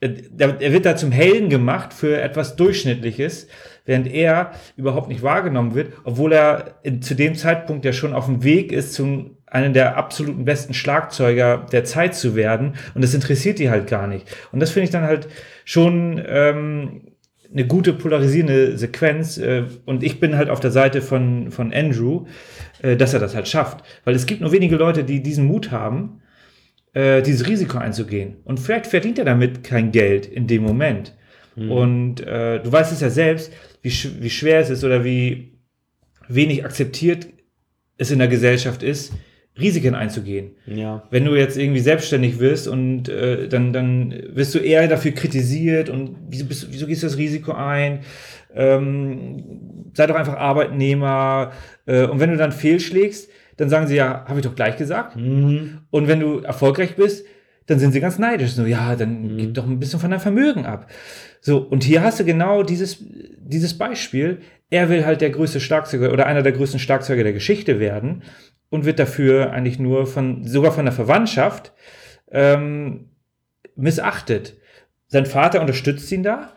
er wird da zum Helden gemacht für etwas Durchschnittliches, während er überhaupt nicht wahrgenommen wird, obwohl er zu dem Zeitpunkt ja schon auf dem Weg ist, zum einen der absoluten besten Schlagzeuger der Zeit zu werden. Und das interessiert die halt gar nicht. Und das finde ich dann halt schon ähm, eine gute polarisierende Sequenz. Äh, und ich bin halt auf der Seite von, von Andrew, äh, dass er das halt schafft. Weil es gibt nur wenige Leute, die diesen Mut haben, äh, dieses Risiko einzugehen. Und vielleicht verdient er damit kein Geld in dem Moment. Und äh, du weißt es ja selbst, wie, sch wie schwer es ist oder wie wenig akzeptiert es in der Gesellschaft ist, Risiken einzugehen. ja. Wenn du jetzt irgendwie selbstständig wirst und äh, dann, dann wirst du eher dafür kritisiert und wieso, bist, wieso gehst du das Risiko ein? Ähm, sei doch einfach Arbeitnehmer. Äh, und wenn du dann fehlschlägst, dann sagen sie ja, habe ich doch gleich gesagt. Mhm. Und wenn du erfolgreich bist, dann sind sie ganz neidisch. So, ja, dann Mhm. gib doch ein bisschen von deinem Vermögen ab. So, und hier hast du genau dieses, dieses Beispiel. Er will halt der größte Schlagzeuger oder einer der größten Schlagzeuger der Geschichte werden. und wird dafür eigentlich nur von, sogar von der Verwandtschaft, ähm, missachtet. Sein Vater unterstützt ihn da,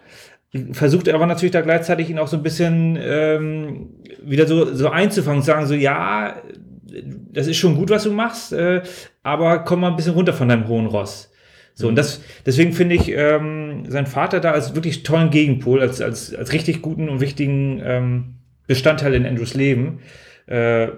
versucht aber natürlich da gleichzeitig ihn auch so ein bisschen ähm, wieder so, so einzufangen, sagen so, ja, das ist schon gut, was du machst, äh, aber komm mal ein bisschen runter von deinem hohen Ross. So, und das, deswegen finde ich ähm, sein Vater da als wirklich tollen Gegenpol, als, als, als richtig guten und wichtigen ähm, Bestandteil in Andrews Leben. Äh,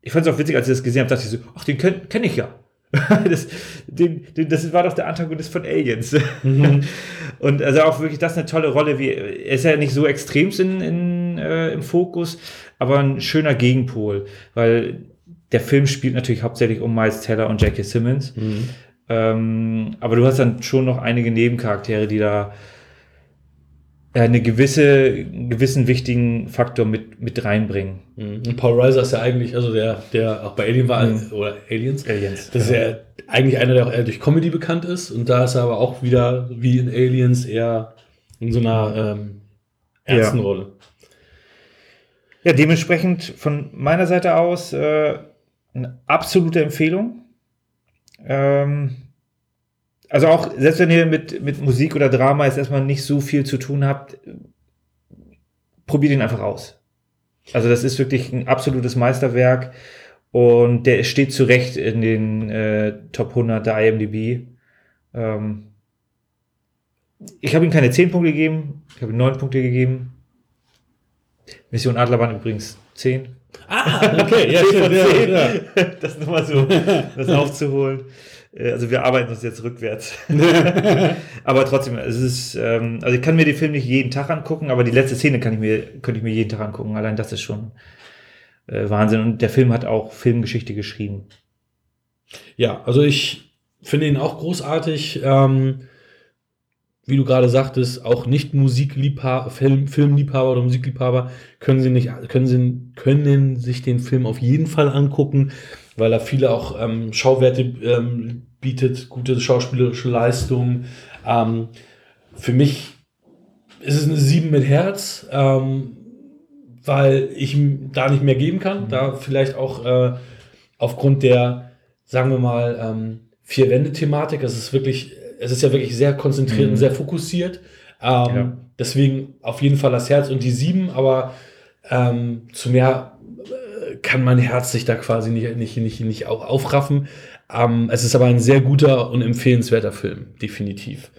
ich fand es auch witzig, als ich das gesehen habe, dachte ich so, ach, den kenne kenn ich ja. *laughs* das, den, den, das war doch der Antagonist von Aliens. *laughs* Und also auch wirklich das eine tolle Rolle. Wie, er ist ja nicht so extrem in, in, äh, im Fokus, aber ein schöner Gegenpol, weil der Film spielt natürlich hauptsächlich um Miles Teller und Jackie Simmons. Ähm, aber du hast dann schon noch einige Nebencharaktere, die da äh, eine gewisse, einen gewissen wichtigen Faktor mit, mit reinbringen. Mhm. Paul Reiser ist ja eigentlich, also der, der auch bei Alien war, Mhm. oder Aliens, Aliens. das ist ja eigentlich einer, der auch eher durch Comedy bekannt ist. Und da ist er aber auch wieder, wie in Aliens, eher in so einer ähm, ernsten Ja. Rolle. Ja, dementsprechend von meiner Seite aus äh, eine absolute Empfehlung. Ähm, also auch, selbst wenn ihr mit, mit Musik oder Drama jetzt erstmal nicht so viel zu tun habt, probiert ihn einfach aus. Also das ist wirklich ein absolutes Meisterwerk und der steht zu Recht in den äh, Top 100 der IMDb. Ähm, ich habe ihm keine 10 Punkte gegeben, ich habe ihm 9 Punkte gegeben. Mission Adlerbahn übrigens 10. Ah, okay, ja, *laughs* 10 von stimmt, 10. ja, ja. *laughs* Das nur mal so, das *laughs* aufzuholen. Äh, Also wir arbeiten uns jetzt rückwärts. aber trotzdem, es ist, ähm, also ich kann mir den Film nicht jeden Tag angucken, aber die letzte Szene kann ich mir, könnte ich mir jeden Tag angucken. Allein das ist schon äh, Wahnsinn. Und der Film hat auch Filmgeschichte geschrieben. Ja, also ich finde ihn auch großartig. Ähm, wie du gerade sagtest, auch nicht Musikliebhaber, Film, Filmliebhaber oder Musikliebhaber können sie nicht, können sie, können sich den Film auf jeden Fall angucken, weil er viele auch ähm, Schauwerte ähm, bietet, gute schauspielerische Leistungen. Ähm, für mich ist es eine 7 mit Herz, ähm, weil ich ihm da nicht mehr geben kann. Da vielleicht auch äh, aufgrund der, sagen wir mal, ähm, Vier-Wände-Thematik. Es ist wirklich, es ist ja wirklich sehr konzentriert Mhm. und sehr fokussiert. Ähm, Ja. Deswegen auf jeden Fall das Herz und die 7, aber ähm, zu mehr äh, kann mein Herz sich da quasi nicht, nicht, nicht, nicht auch aufraffen. Ähm, es ist aber ein sehr guter und empfehlenswerter Film, definitiv.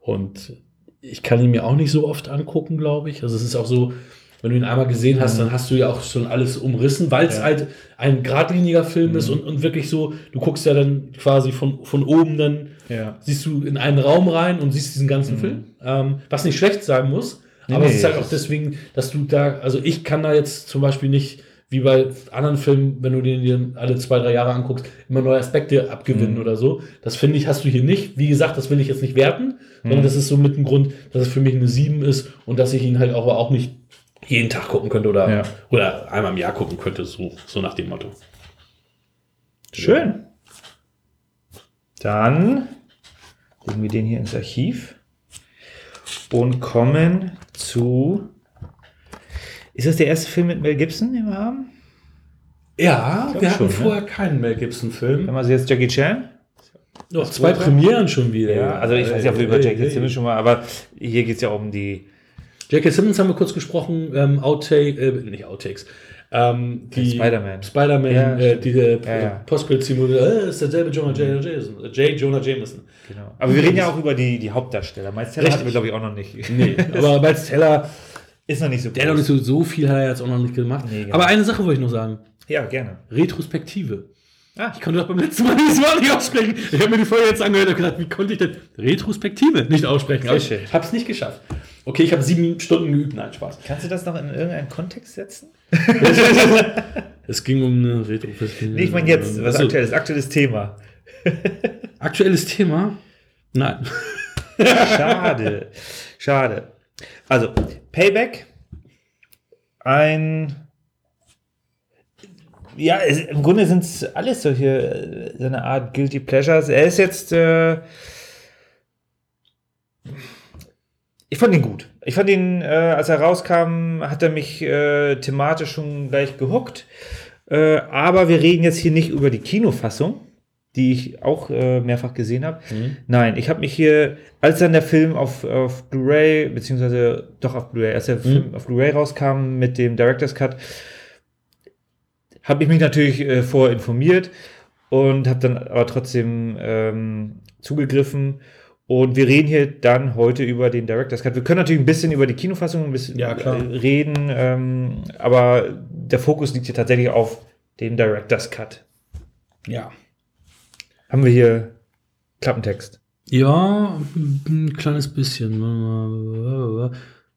Und ich kann ihn mir auch nicht so oft angucken, glaube ich. Also es ist auch so, wenn du ihn einmal gesehen hast, dann hast du ja auch schon alles umrissen, weil es Ja. halt ein geradliniger Film ist und, und wirklich so, du guckst ja dann quasi von, von oben dann, Ja. siehst du in einen Raum rein und siehst diesen ganzen Film. Ähm, was nicht schlecht sein muss, Nee, aber es nee, ist halt auch deswegen, dass du da, also ich kann da jetzt zum Beispiel nicht, wie bei anderen Filmen, wenn du den dir alle zwei, drei Jahre anguckst, immer neue Aspekte abgewinnen Mhm. oder so. Das finde ich, hast du hier nicht. Wie gesagt, das will ich jetzt nicht werten, sondern Mhm. das ist so mit dem Grund, dass es für mich eine 7 ist und dass ich ihn halt auch, aber auch nicht jeden Tag gucken könnte oder, Ja. oder einmal im Jahr gucken könnte, so, so nach dem Motto. Schön. Dann legen wir den hier ins Archiv und kommen zu. Ist das der erste Film mit Mel Gibson, den wir haben? Ja, wir hatten schon, ne? vorher keinen Mel Gibson-Film. Haben wir jetzt Jackie Chan? Noch zwei Premieren schon wieder. Ja, also ich weiß ja, ob wir über Jackie. Simmons schon mal, aber hier geht es ja um die. J.K. Simmons haben wir kurz gesprochen, ähm, Outtake, äh, nicht Outtakes, ähm, die Spider-Man. Spider-Man, Ja, äh, die äh, Ja, ja. Postcredit-Szene, äh, ist derselbe Jonah J. Jameson, äh, J. Jonah Jameson. Genau. Aber wir reden ja auch über die, die Hauptdarsteller. Miles Teller hatten wir, glaube ich, auch noch nicht. Nee, aber *laughs* Miles Teller, Ist noch nicht so der hat noch nicht so, so viel hat er jetzt auch noch nicht gemacht. Nee, genau. Aber eine Sache wollte ich noch sagen. Ja, gerne. Retrospektive. Ah, Ich konnte doch beim letzten Mal dieses Wort nicht aussprechen. Ich habe mir die Folge jetzt angehört und gedacht, wie konnte ich denn Retrospektive nicht aussprechen? Aber Sehr schön. ich habe es nicht geschafft. Okay, ich habe sieben Stunden geübt. Nein, Spaß. kannst du das noch in irgendeinen Kontext setzen? *laughs* Es ging um eine Retrospektive. Nee, ich meine jetzt, was Achso, aktuelles, aktuelles Thema. *laughs* Aktuelles Thema? Nein. Schade. Schade. Also, Payback. Ein. Ja, es, im Grunde sind es alles solche, äh, so eine Art Guilty Pleasures. Er ist jetzt. Äh, ich fand ihn gut. Ich fand ihn, äh, als er rauskam, hat er mich äh, thematisch schon gleich gehuckt. Äh, aber wir reden jetzt hier nicht über die Kinofassung, die ich auch äh, mehrfach gesehen habe. Nein, ich habe mich hier, als dann der Film auf, auf Blu-ray, beziehungsweise doch auf Blu-ray, als der Film auf Blu-ray rauskam mit dem Director's Cut, habe ich mich natürlich äh, vorher informiert und habe dann aber trotzdem ähm, zugegriffen. Und wir reden hier dann heute über den Director's Cut. Wir können natürlich ein bisschen über die Kinofassung ein bisschen Ja, klar. äh, reden, ähm, aber der Fokus liegt hier tatsächlich auf dem Director's Cut. Ja. Haben wir hier Klappentext. Ja, ein kleines bisschen.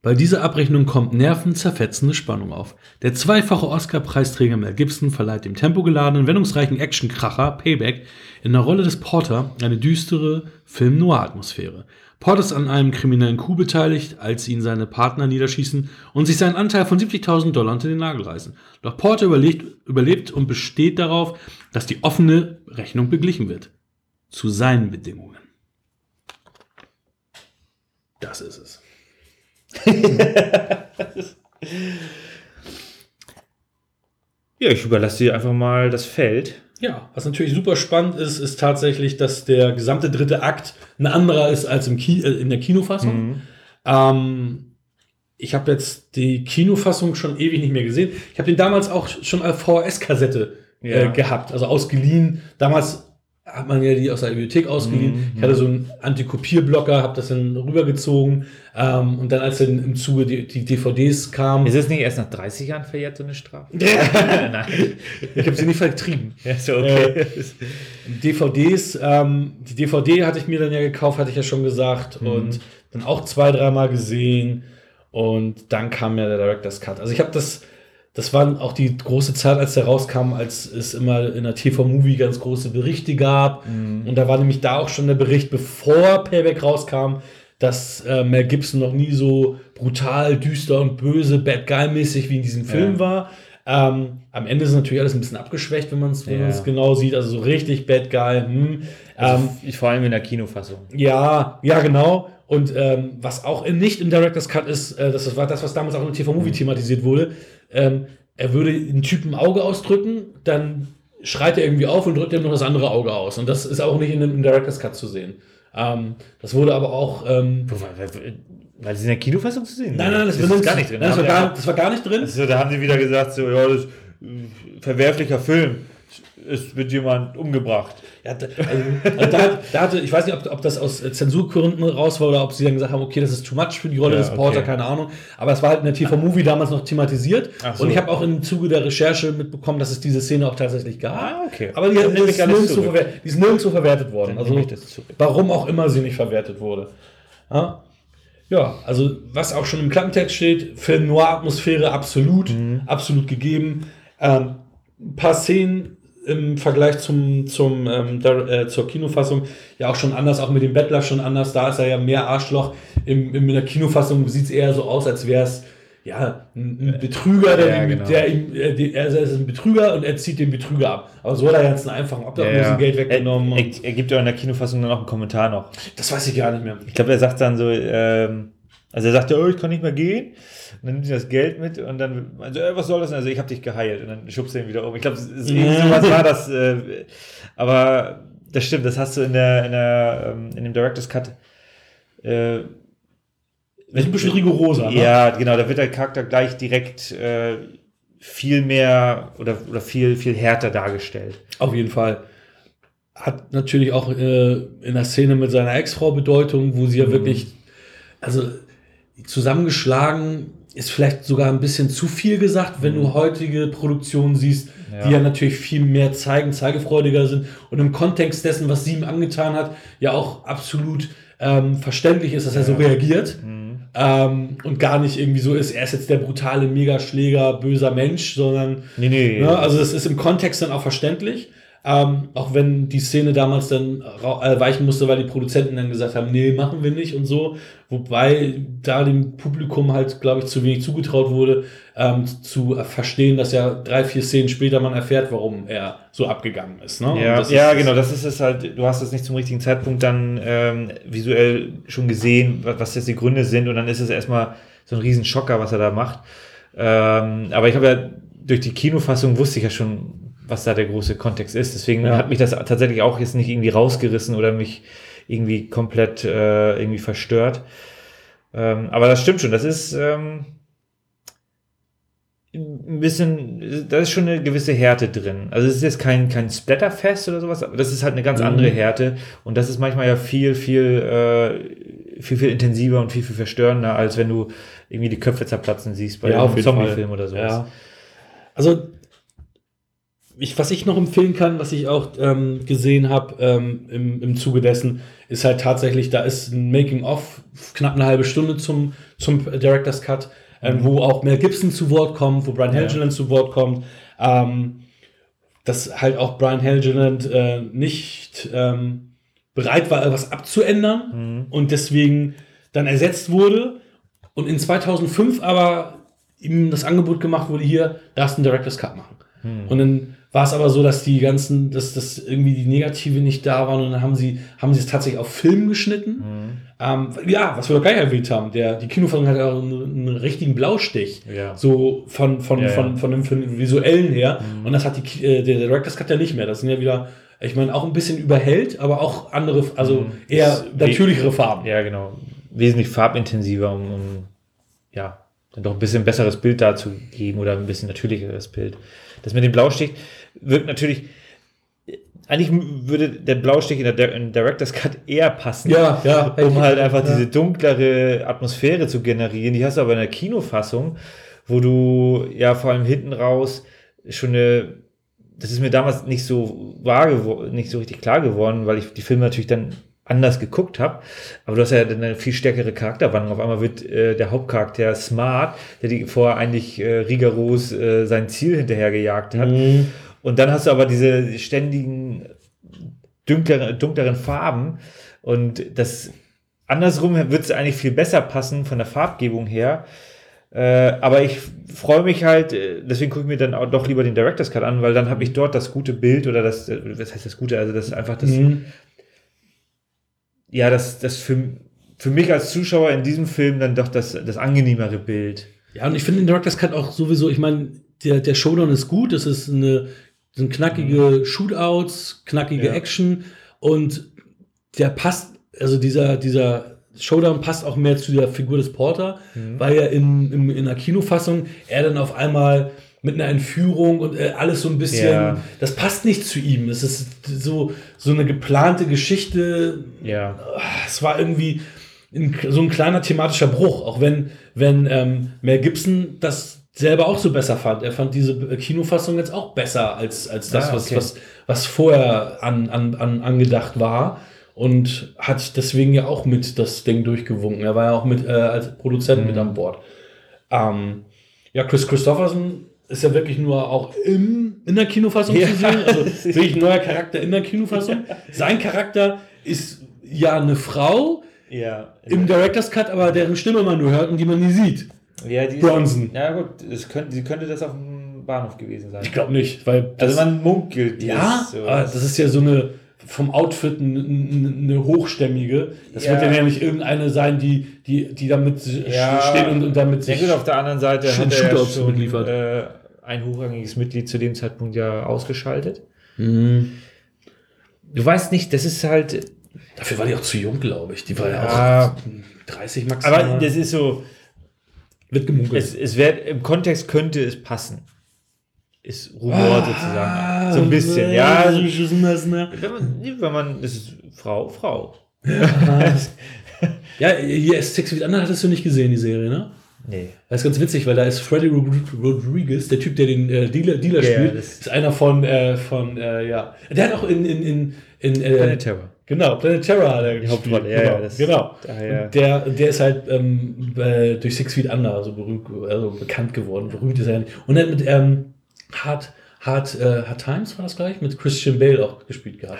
Bei dieser Abrechnung kommt nervenzerfetzende Spannung auf. Der zweifache Oscar-Preisträger Mel Gibson verleiht dem tempogeladenen, wendungsreichen Actionkracher Payback in der Rolle des Porter eine düstere Film-Noir-Atmosphäre. Porter ist an einem kriminellen Coup beteiligt, als ihn seine Partner niederschießen und sich seinen Anteil von 70.000 Dollar unter den Nagel reißen. Doch Porter überlebt, überlebt und besteht darauf, dass die offene Rechnung beglichen wird. Zu seinen Bedingungen. Das ist es. *laughs* Ja, ich überlasse dir einfach mal das Feld. Ja, was natürlich super spannend ist, ist tatsächlich, dass der gesamte dritte Akt ein anderer ist als im Ki äh, in der Kinofassung. Ähm, ich habe jetzt die Kinofassung schon ewig nicht mehr gesehen. Ich habe den damals auch schon als VHS-Kassette äh, Ja. gehabt, also ausgeliehen. Damals hat man ja die aus der Bibliothek ausgeliehen. Ich hatte so einen Antikopierblocker, habe das dann rübergezogen. Ähm, und dann, als dann im Zuge die, die DVDs kamen, Ist es nicht erst nach 30 Jahren verjährt, so eine Strafe? *laughs* Nein. ich habe sie nicht vertrieben. Ja, okay. DVDs, ähm, die DVD hatte ich mir dann ja gekauft, hatte ich ja schon gesagt, und dann auch zwei, dreimal gesehen. Und dann kam ja der Director's Cut. Also ich habe das, das war auch die große Zeit, als der rauskam, als es immer in der TV-Movie ganz große Berichte gab. Und da war nämlich da auch schon der Bericht, bevor Payback rauskam, dass äh, Mel Gibson noch nie so brutal, düster und böse, Bad Guy-mäßig wie in diesem Film Ja. war. Ähm, am Ende ist natürlich alles ein bisschen abgeschwächt, wenn man es Ja. genau sieht. Also so richtig Bad Guy. Hm. Ähm, ich, vor allem in der Kinofassung. ja, ja, genau. Und ähm, was auch in, nicht im Director's Cut ist, äh, das war das, was damals auch im TV-Movie thematisiert wurde. Ähm, er würde einen Typen ein Auge ausdrücken, dann schreit er irgendwie auf und drückt ihm noch das andere Auge aus. Und das ist auch nicht in im Director's Cut zu sehen. Ähm, das wurde aber auch. Ähm, Weil, sie in der Kinofassung zu sehen nein, nein, das, ist war gar nicht drin. Nein, das, war gar, das war gar nicht drin. also, da haben sie wieder gesagt, so, ja, das ist ein verwerflicher Film. Es wird jemand umgebracht. Ja, da, also, also da, da hatte, ich weiß nicht, ob, ob das aus äh, Zensurgründen raus war oder ob sie dann gesagt haben, okay, das ist too much für die Rolle Ja, des Porter, okay. keine Ahnung. Aber es war halt in der TV-Movie damals noch thematisiert. So. Und ich habe auch im Zuge der Recherche mitbekommen, dass es diese Szene auch tatsächlich gab. Ah, okay. Aber die, die, ist nirgendwo die ist nirgendwo verwertet worden. Dann Also, warum auch immer sie nicht verwertet wurde. Ja? Ja, also was auch schon im Klappentext steht, Film Noir-Atmosphäre absolut, Mhm. absolut gegeben. Ähm, ein paar Szenen im Vergleich zum, zum, ähm, der, äh, zur Kinofassung ja auch schon anders, auch mit dem Bettler schon anders. Da ist er ja mehr Arschloch. Im, im, in der Kinofassung sieht es eher so aus, als wäre es ja, ein, ein Betrüger, der, Ja, ihm, genau. der ihm, äh, er ist ein Betrüger und er zieht den Betrüger ab. Aber so hat er jetzt einen einfachen Obdachlosengeld weggenommen. Er, er, er gibt ja in der Kinofassung dann auch einen Kommentar noch. das weiß ich gar nicht mehr. Ich glaube, er sagt dann so, ähm, also er sagt ja, oh, ich kann nicht mehr gehen. Und dann nimmt er das Geld mit und dann, also, äh, was soll das denn? Also ich habe dich geheilt. Und dann schubst er ihn wieder um. Ich glaube, sowas war das. Äh, aber das stimmt, das hast du in der, in der, ähm, in dem Director's Cut. Äh, ein bisschen rigoroser. Ne? ja, genau, da wird der Charakter gleich direkt äh, viel mehr oder, oder viel, viel härter dargestellt. Auf jeden Fall. Hat natürlich auch äh, in der Szene mit seiner Ex-Frau Bedeutung, wo sie ja wirklich, also zusammengeschlagen ist vielleicht sogar ein bisschen zu viel gesagt, wenn du heutige Produktionen siehst, die Ja. ja natürlich viel mehr zeigen, zeigefreudiger sind und im Kontext dessen, was sie ihm angetan hat, ja auch absolut ähm, verständlich ist, dass er so reagiert. Ähm, und gar nicht irgendwie so ist, er ist jetzt der brutale Megaschläger, böser Mensch, sondern Nee, nee. Ne? Also es ist im Kontext dann auch verständlich. Ähm, auch wenn die Szene damals dann äh, weichen musste, weil die Produzenten dann gesagt haben, nee, machen wir nicht und so. Wobei da dem Publikum halt, glaube ich, zu wenig zugetraut wurde, ähm, zu verstehen, dass ja drei, vier Szenen später man erfährt, warum er so abgegangen ist. Ne? Ja, das ja ist- genau, das ist es halt, du hast es nicht zum richtigen Zeitpunkt dann ähm, visuell schon gesehen, wa- was jetzt die Gründe sind und dann ist es erstmal so ein riesen Schocker, was er da macht. Ähm, aber ich habe ja durch die Kinofassung wusste ich ja schon, was da der große Kontext ist. Deswegen Ja. hat mich das tatsächlich auch jetzt nicht irgendwie rausgerissen oder mich irgendwie komplett äh, irgendwie verstört. Ähm, aber das stimmt schon. Das ist ähm, ein bisschen, da ist schon eine gewisse Härte drin. Also es ist jetzt kein, kein Splatterfest oder sowas, aber das ist halt eine ganz Mhm. andere Härte. Und das ist manchmal ja viel, viel, äh, viel, viel intensiver und viel, viel verstörender, als wenn du irgendwie die Köpfe zerplatzen siehst bei Ja, einem Zombie-Film oder sowas. Ja. Also, ich, was ich noch empfehlen kann, was ich auch ähm, gesehen habe ähm, im, im Zuge dessen, ist halt tatsächlich, da ist ein Making-of, knapp eine halbe Stunde zum, zum Director's Cut, ähm, wo auch Mel Gibson zu Wort kommt, wo Brian Ja. Helgeland zu Wort kommt. Ähm, dass halt auch Brian Helgeland äh, nicht ähm, bereit war, etwas abzuändern Mhm. und deswegen dann ersetzt wurde und in 2005 aber ihm das Angebot gemacht wurde, hier, darfst du einen Director's Cut machen. Hm. Und dann war es aber so, dass die ganzen, dass das irgendwie die Negative nicht da waren und dann haben sie, haben sie es tatsächlich auf Film geschnitten. Mhm. Ähm, ja, was wir doch gleich erwähnt haben, der, die Kinofassung hat ja auch einen, einen richtigen Blaustich. Ja. So von, von, Ja, von, ja. von, dem, von dem visuellen her. Mhm. Und das hat die, äh, der Director's Cut ja nicht mehr. Das sind ja wieder, ich meine, auch ein bisschen überhellt, aber auch andere, also Mhm. eher Das- natürlichere Farben. Ja, genau. Wesentlich farbintensiver, um, um ja, dann doch ein bisschen besseres Bild darzugeben oder ein bisschen natürlicheres Bild. Das mit dem Blaustich wirkt natürlich. Eigentlich würde der Blaustich in der in Director's Cut eher passen. Ja, ja. um halt einfach ja. diese dunklere Atmosphäre zu generieren. Die hast du aber in der Kinofassung, wo du ja vor allem hinten raus schon eine, das ist mir damals nicht so wahr nicht so richtig klar geworden, weil ich die Filme natürlich dann anders geguckt habe. Aber du hast ja dann eine viel stärkere Charakterwandlung. Auf einmal wird äh, der Hauptcharakter smart, der die vorher eigentlich äh, rigoros äh, sein Ziel hinterhergejagt hat. Mhm. Und dann hast du aber diese ständigen dunkleren, dunkleren Farben. Und das andersrum wird es eigentlich viel besser passen von der Farbgebung her. Äh, aber ich freue mich halt, äh, deswegen gucke ich mir dann auch doch lieber den Director's Cut an, weil dann habe ich dort das gute Bild oder das, äh, was heißt das Gute, also das ist einfach das, Mhm. Ja, das, das für, für mich als Zuschauer in diesem Film dann doch das, das angenehmere Bild. Ja, und ich finde den Director's Cut auch sowieso, ich meine, der, der Showdown ist gut, es ist eine, sind knackige Shootouts, knackige Ja. Action und der passt, also dieser, dieser Showdown passt auch mehr zu der Figur des Porter, weil ja in, in, in der Kinofassung er dann auf einmal mit einer Entführung und äh, alles so ein bisschen, Ja. das passt nicht zu ihm. Es ist so, so eine geplante Geschichte, Ja. es war irgendwie ein, so ein kleiner thematischer Bruch, auch wenn, wenn ähm, Mel Gibson das selber auch so besser fand. Er fand diese Kinofassung jetzt auch besser als, als das, Ah, was, okay. was, was vorher an, an, an, angedacht war. Und hat deswegen ja auch mit das Ding durchgewunken. Er war ja auch mit äh, als Produzent Mhm. mit an Bord. Ähm, ja, Chris Christopherson ist ja wirklich nur auch im, in der Kinofassung Ja. zu sehen. Also *laughs* wirklich ein neuer Charakter in der Kinofassung. Sein Charakter ist ja eine Frau Ja. im Director's Cut, aber deren Stimme man nur hört und die man nie sieht. ja die Bronson. Ja, gut, es könnte, sie könnte das auf dem Bahnhof gewesen sein. Ich glaube nicht, weil Also man munkelt ja, ist so. das ist ja so eine vom Outfit eine, hochstämmige. Das Ja. wird ja nämlich irgendeine sein, die, die, die damit Ja. steht und, und damit Ja sich. gut, auf der anderen Seite hat er ja schon mitliefert. äh, ein hochrangiges Mitglied zu dem Zeitpunkt ja ausgeschaltet. Mhm. Du weißt nicht, das ist halt, Dafür war die auch zu jung, glaube ich. Die war ja, Ja. auch 30 maximal. aber das ist so, wird gemunkelt. es, es wird, im Kontext könnte es passen. Ist Rumor sozusagen. So ein bisschen, ja. so ne? Wenn man, wenn man, das ist Frau, Frau. *laughs* Ja, hier ist Six Feet Under hattest du nicht gesehen, die Serie, ne? Nee. Das ist ganz witzig, weil da ist Freddy Rod- Rodriguez, der Typ, der den äh, Dealer, Dealer Ja, spielt, ist einer von, äh, von äh, ja. Der hat auch in, in, in, in äh, Planet Terror. Genau, Planet Terror hat er Die gespielt. Hauptrolle, ja, genau. ja, das- genau. daher- Und der, der ist halt ähm, äh, durch Six Feet Under also berühmt, also bekannt geworden. Berühmt ist er. Und hat mit ähm, Hard, Hard, äh, Hard Times war das gleich, mit Christian Bale auch gespielt gehabt.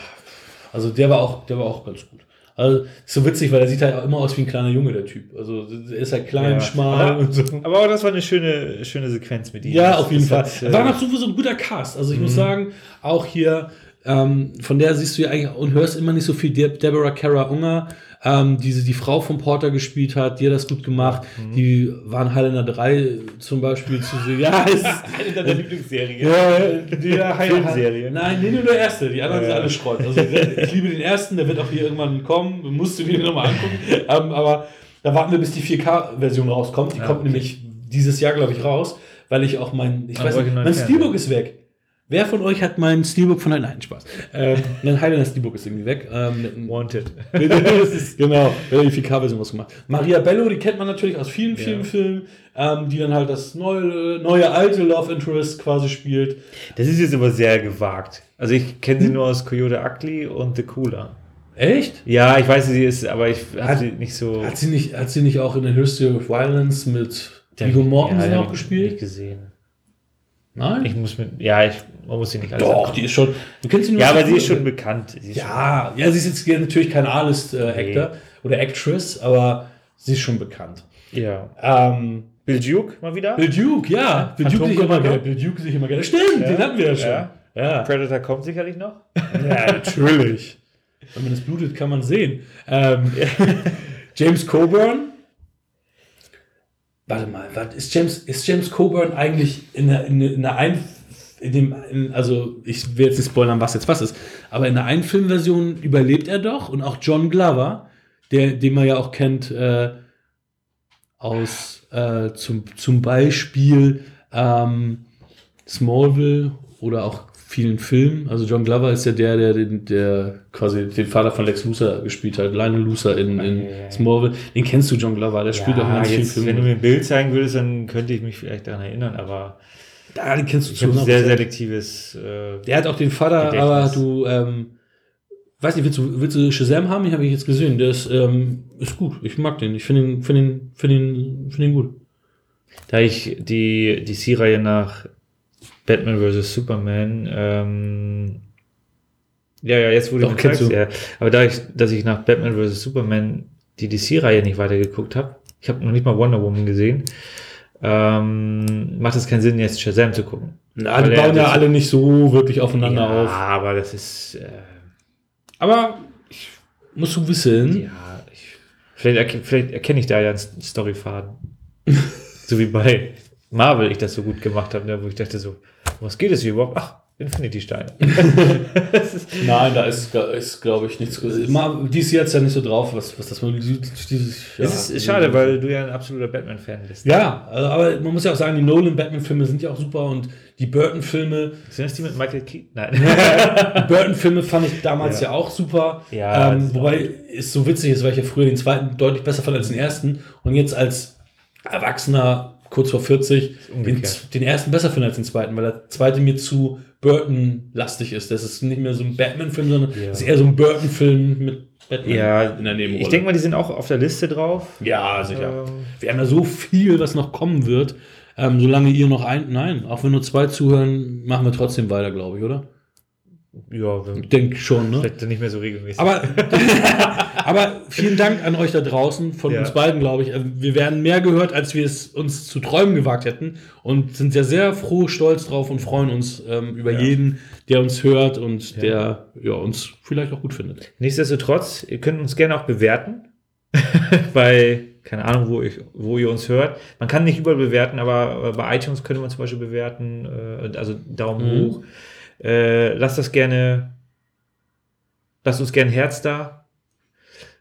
Also der war auch, der war auch ganz gut. Also ist so witzig, weil er sieht halt auch immer aus wie ein kleiner Junge, der Typ. Also er ist halt klein, Ja. schmal Aber- und so. Aber auch das war eine schöne, schöne Sequenz mit ihm. Ja, Das- auf jeden Fall. hat, äh, War noch sowieso ein guter Cast. Also ich muss sagen, auch hier Ähm, von der siehst du ja eigentlich und hörst immer nicht so viel. De Deborah Kara Unger, ähm, die die Frau von Porter gespielt hat, die hat das gut gemacht. Mhm. Die waren Highlander 3 zum Beispiel zu sehen. Ja, *laughs* ist, Eine deiner Lieblingsserien. ja, die ja, Filmserie. Nein, nee, nur der erste. Die anderen Ja, sind alle Schrott. Also, ich liebe den ersten, der wird auch hier irgendwann kommen. Musst du dir nochmal angucken. Ähm, aber da warten wir, bis die 4K-Version rauskommt. Die Ja, kommt okay. nämlich dieses Jahr, glaube ich, raus, weil ich auch mein, ich Am weiß nicht, mein. Steelbook ist weg. Wer von euch hat mein Steelbook von Nein, Spaß. Ähm, mein Highlander Steelbook ist irgendwie weg. Ähm, Wanted. *laughs* genau, wer hat die 4K-Version was gemacht. Maria Bello, die kennt man natürlich aus vielen, vielen Ja. Filmen, ähm, die dann halt das neue, neue alte Love Interest quasi spielt. Das ist jetzt aber sehr gewagt. Also ich kenne sie nur aus Coyote Ugly und The Cooler. Echt? Ja, ich weiß, sie ist, aber ich habe Hat- sie nicht so. Hat sie nicht, hat sie nicht auch in der History of Violence mit Viggo Mortensen ja, auch gespielt? Nicht gesehen. Nein? Ich muss mit, ja, ich, man muss sie nicht alles Doch, abgucken. die ist schon. Du kennst sie nur Ja, aber sie ist schon bekannt. Sie ist Ja, ja, sie ist jetzt natürlich kein A-List-Actor Nee. oder Actress, aber sie ist schon bekannt. Schon, ja. Ähm, Bill Duke mal wieder. Bill Duke, ja. Bill Duke sich immer gerne. Bill Duke sich immer gerne. Stimmt, Ja. den hatten wir ja schon. Ja. Ja, Predator kommt sicherlich noch. ja *laughs* natürlich. Wenn man das blutet, kann man sehen. Ähm, *laughs* James Coburn. Warte mal, ist James, ist James Coburn eigentlich in der, in, der- in der ein, in dem, in, also ich will jetzt nicht spoilern, was jetzt was ist, aber in der einen Filmversion überlebt er doch und auch John Glover, der, den man ja auch kennt äh, aus äh, zum, zum Beispiel ähm, Smallville oder auch vielen Filmen. Also John Glover ist ja der, der, den, der quasi den Vater von Lex Luthor gespielt hat, Lionel Luthor in, in Ja, ja, ja. Smallville. Den kennst du, John Glover, der spielt auch in ganz vielen jetzt, wenn du mir ein Bild zeigen würdest, dann könnte ich mich vielleicht daran erinnern, aber Ja, den kennst du ich zu habe 100%. sehr selektives. Äh, Der hat auch den Vater, Gedächtnis. aber du, ähm, weiß nicht, willst du, willst du Shazam haben? Den habe ich jetzt gesehen. Der ist, ähm, ist gut. Ich mag den. Ich finde ihn, finde ihn, finde ihn, finde ihn gut. da ich die DC-Reihe nach Batman vs. Superman, ähm, ja, ja, jetzt du Doch, mir kennst sagst, ja, aber da ich, dass ich nach Batman vs. Superman die DC-Reihe nicht weitergeguckt habe, ich habe noch nicht mal Wonder Woman gesehen, ähm, macht es keinen Sinn, jetzt Shazam zu gucken. Na, die bauen ja alle nicht so wirklich aufeinander ja, auf. aber das ist, äh, Aber ich, musst du wissen, ja, ich, vielleicht, vielleicht erkenne ich da ja einen Storyfaden. *laughs* so wie bei Marvel ich das so gut gemacht habe, ne, wo ich dachte so, was geht es hier überhaupt? Ach, Infinity-Steine. *laughs* nein, da ist, ist glaube ich, nichts. Mal, DC hat es ja nicht so drauf, was, was das dieses Es ist, ist schade, weil du ja ein absoluter Batman-Fan bist. Ja, also, aber man muss ja auch sagen, die Nolan-Batman-Filme sind ja auch super und die Burton-Filme, Sind das die mit Michael Keaton? Nein. *laughs* die Burton-Filme fand ich damals ja, Ja. auch super. Ja, ähm, ist wobei es so witzig ist, weil ich ja früher den zweiten deutlich besser fand als den ersten und jetzt als Erwachsener, kurz vor 40, den, den ersten besser finde als den zweiten, weil der zweite mir zu Burton-lastig ist. Das ist nicht mehr so ein Batman-Film, sondern Ja. das ist eher so ein Burton-Film mit Batman ja, in der Nebenrolle. ich denke mal, die sind auch auf der Liste drauf. ja, sicher. Ähm, Wir haben ja so viel, was noch kommen wird. Ähm, solange ihr noch ein, nein, auch wenn nur zwei zuhören, machen wir trotzdem weiter, glaube ich, oder? Ja, Ich denke schon, ne? vielleicht nicht mehr so regelmäßig. Aber, *laughs* aber vielen Dank an euch da draußen, von Ja. uns beiden, glaube ich. Ähm, Wir werden mehr gehört, als wir es uns zu träumen gewagt hätten und sind sehr, sehr froh, stolz drauf und freuen uns ähm, über Ja. jeden, der uns hört und Ja. der ja, uns vielleicht auch gut findet. Nichtsdestotrotz, ihr könnt uns gerne auch bewerten. *laughs* bei, keine Ahnung, wo, ich, wo ihr uns hört. Man kann nicht überall bewerten, aber äh, bei iTunes könnte man zum Beispiel bewerten. Äh, also Daumen Mhm. hoch. Äh, lasst das gerne, lasst uns gerne ein Herz da.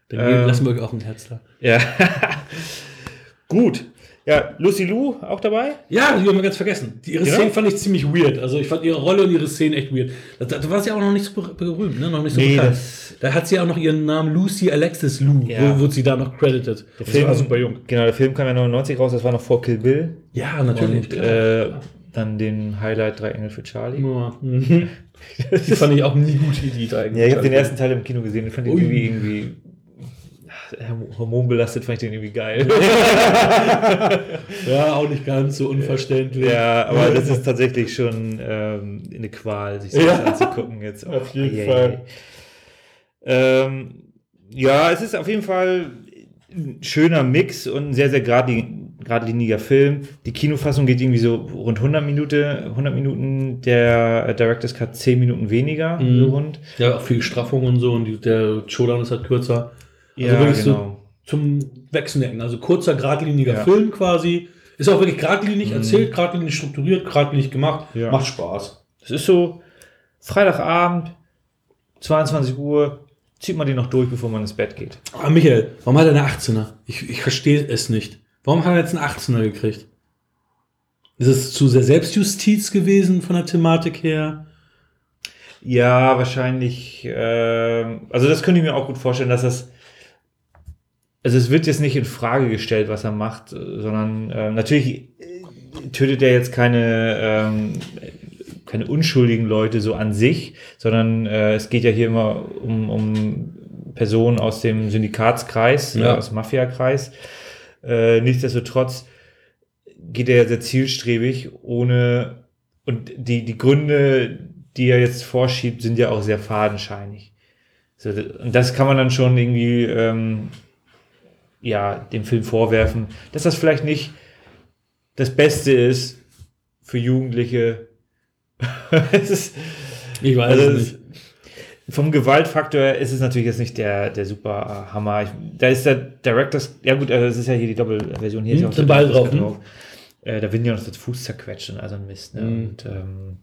Dann Ähm, lassen wir euch auch ein Herz da. Ja. *laughs* Gut. Ja, Lucy Lou auch dabei? Ja, die haben wir ganz vergessen. Die, ihre Ja? Szenen fand ich ziemlich weird. Also ich fand ihre Rolle und ihre Szenen echt weird. Da, da war sie auch noch nicht so ber- berühmt, ne? Noch nicht so Nee, bekannt. Da hat sie auch noch ihren Namen Lucy Alexis Lou, Ja. wo, wurde sie da noch credited. Der Das war super jung. Genau, der Film kam ja 99 raus, das war noch vor Kill Bill. Ja, natürlich. Und äh, dann den Highlight Drei Engel für Charlie. Ja. Mhm. *laughs* Die fand ich auch nie gut, die drei. Ja, ich habe den ersten Teil im Kino gesehen, den fand ich Ui. irgendwie, irgendwie hormonbelastet, fand ich den irgendwie geil. *laughs* Ja, auch nicht ganz so unverständlich. ja, aber das ist tatsächlich schon ähm, eine Qual, sich das Ja. anzugucken jetzt. Auf jeden ei, ei, Fall. Ähm, ja, es ist auf jeden Fall ein schöner Mix und ein sehr, sehr geradi- geradliniger Film. Die Kinofassung geht irgendwie so rund 100 Minuten, 100 Minuten, der Director's Cut 10 Minuten weniger, Mhm. so rund. Ja, auch viel Straffung und so und der Showdown ist halt kürzer. Also Ja, wirklich genau. so zum Wegsnacken. Also kurzer, geradliniger Ja. Film quasi. Ist auch wirklich geradlinig erzählt, geradlinig strukturiert, geradlinig gemacht. Ja. Macht Spaß. Das ist so Freitagabend, 22 Uhr, zieht man den noch durch, bevor man ins Bett geht. Aber Michael, warum hat er eine 18er? Ich, ich verstehe es nicht. Warum hat er jetzt einen 18er gekriegt? Ist es zu sehr Selbstjustiz gewesen von der Thematik her? Ja, wahrscheinlich. ähm, also das könnte ich mir auch gut vorstellen, dass das. Also es wird jetzt nicht in Frage gestellt, was er macht, äh, sondern ähm, natürlich äh, tötet er jetzt keine ähm, keine unschuldigen Leute so an sich, sondern äh, es geht ja hier immer um, um Personen aus dem Syndikatskreis, Ja. äh, aus dem Mafiakreis. Äh, nichtsdestotrotz geht er ja sehr zielstrebig, ohne und die, die Gründe, die er jetzt vorschiebt, sind ja auch sehr fadenscheinig. So, und das kann man dann schon irgendwie ähm, ja, dem Film vorwerfen, dass das vielleicht nicht das Beste ist für Jugendliche. *laughs* ist, Ich weiß also es- nicht. Vom Gewaltfaktor her ist es natürlich jetzt nicht der, der super Hammer. Ich, da ist der Directors, ja gut, also das ist ja hier die Doppelversion. Hier ist Hm, ja auch Director's drauf, Cut Äh, da werden ja noch das Fuß zerquetscht und also ein Mist. Ne? Mhm. Und, ähm,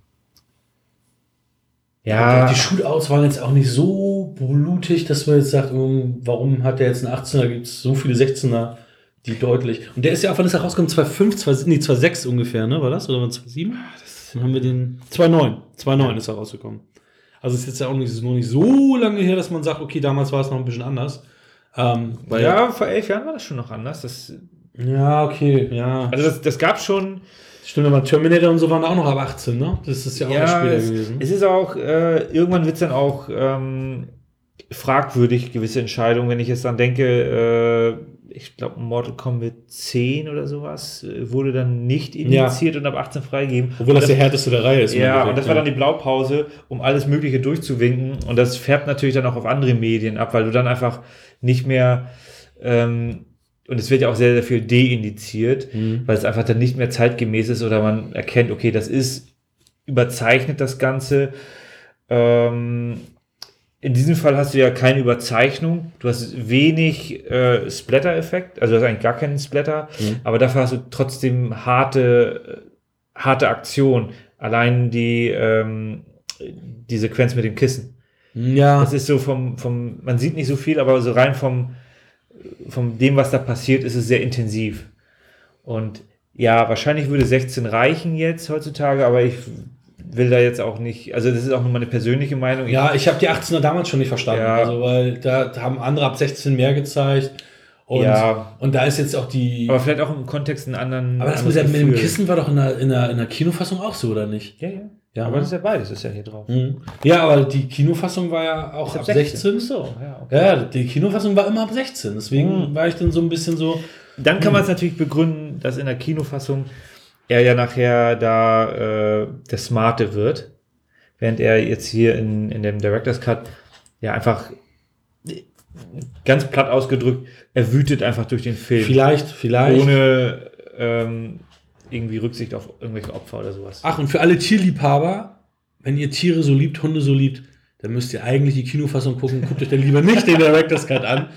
Ja, ja, die Shootouts waren jetzt auch nicht so blutig, dass man jetzt sagt, ähm, warum hat der jetzt einen 18er? Gibt es so viele 16er, die deutlich. Und der ist ja auch, wann ist er rausgekommen? 2,5, 2, nee, 2,6 ungefähr, ne? War das? Oder war 2,7? Dann haben wir den 2,9. 2,9 ist er rausgekommen. Also ist jetzt ja auch nicht, ist noch nicht so lange her, dass man sagt, okay, damals war es noch ein bisschen anders. Ähm, ja, vor elf Jahren war das schon noch anders. Das, ja, okay, ja. also das, das gab schon. Stimmt, aber Terminator und so waren auch noch ab 18, ne? Das ist ja auch erst später es, gewesen. es ist auch, äh, irgendwann wird es dann auch ähm, fragwürdig, gewisse Entscheidungen. Wenn ich jetzt dann denke, äh, ich glaube, Mortal Kombat 10 oder sowas äh, wurde dann nicht indiziert und ab 18 freigegeben. Obwohl das Und der härteste der Reihe ist. Ja, und das war dann die Blaupause, um alles Mögliche durchzuwinken. Und das färbt natürlich dann auch auf andere Medien ab, weil du dann einfach nicht mehr, ähm, und es wird ja auch sehr, sehr viel deindiziert, Mhm. weil es einfach dann nicht mehr zeitgemäß ist oder man erkennt, okay, das ist überzeichnet das Ganze. Ähm, in diesem Fall hast du ja keine Überzeichnung. Du hast wenig äh, Splatter-Effekt, also du hast eigentlich gar keinen Splatter, Mhm. aber dafür hast du trotzdem harte, harte Aktion. Allein die, ähm, die Sequenz mit dem Kissen. Ja. Das ist so vom, vom, man sieht nicht so viel, aber so rein vom, vom dem, was da passiert, ist es sehr intensiv. Und ja, wahrscheinlich würde 16 reichen jetzt heutzutage, aber ich will da jetzt auch nicht, also das ist auch nur meine persönliche Meinung. Ich- Ja, ich habe die 18er damals schon nicht verstanden. Ja. Also, weil da haben andere ab 16 mehr gezeigt. Und, Ja. und da ist jetzt auch die. aber vielleicht auch im Kontext einen anderen. Aber das mit, der, mit dem. Kissen war doch in der, in, der, in der Kinofassung auch so, oder nicht? Ja, ja. Ja, aber das ist ja beides, ist ja hier drauf. Mhm. Ja, aber die Kinofassung war ja auch ab 16. So, ja, okay. Ja, ja, die Kinofassung war immer ab 16. Deswegen Mhm. war ich dann so ein bisschen so. Dann kann man es natürlich begründen, dass in der Kinofassung er ja nachher da äh, der Smarte wird, während er jetzt hier in, in dem Director's Cut ja einfach ganz platt ausgedrückt, er wütet einfach durch den Film. Vielleicht, vielleicht. Ohne ähm, irgendwie Rücksicht auf irgendwelche Opfer oder sowas. Ach, und für alle Tierliebhaber, wenn ihr Tiere so liebt, Hunde so liebt, dann müsst ihr eigentlich die Kinofassung gucken. Guckt euch dann lieber nicht den Director's Cut an.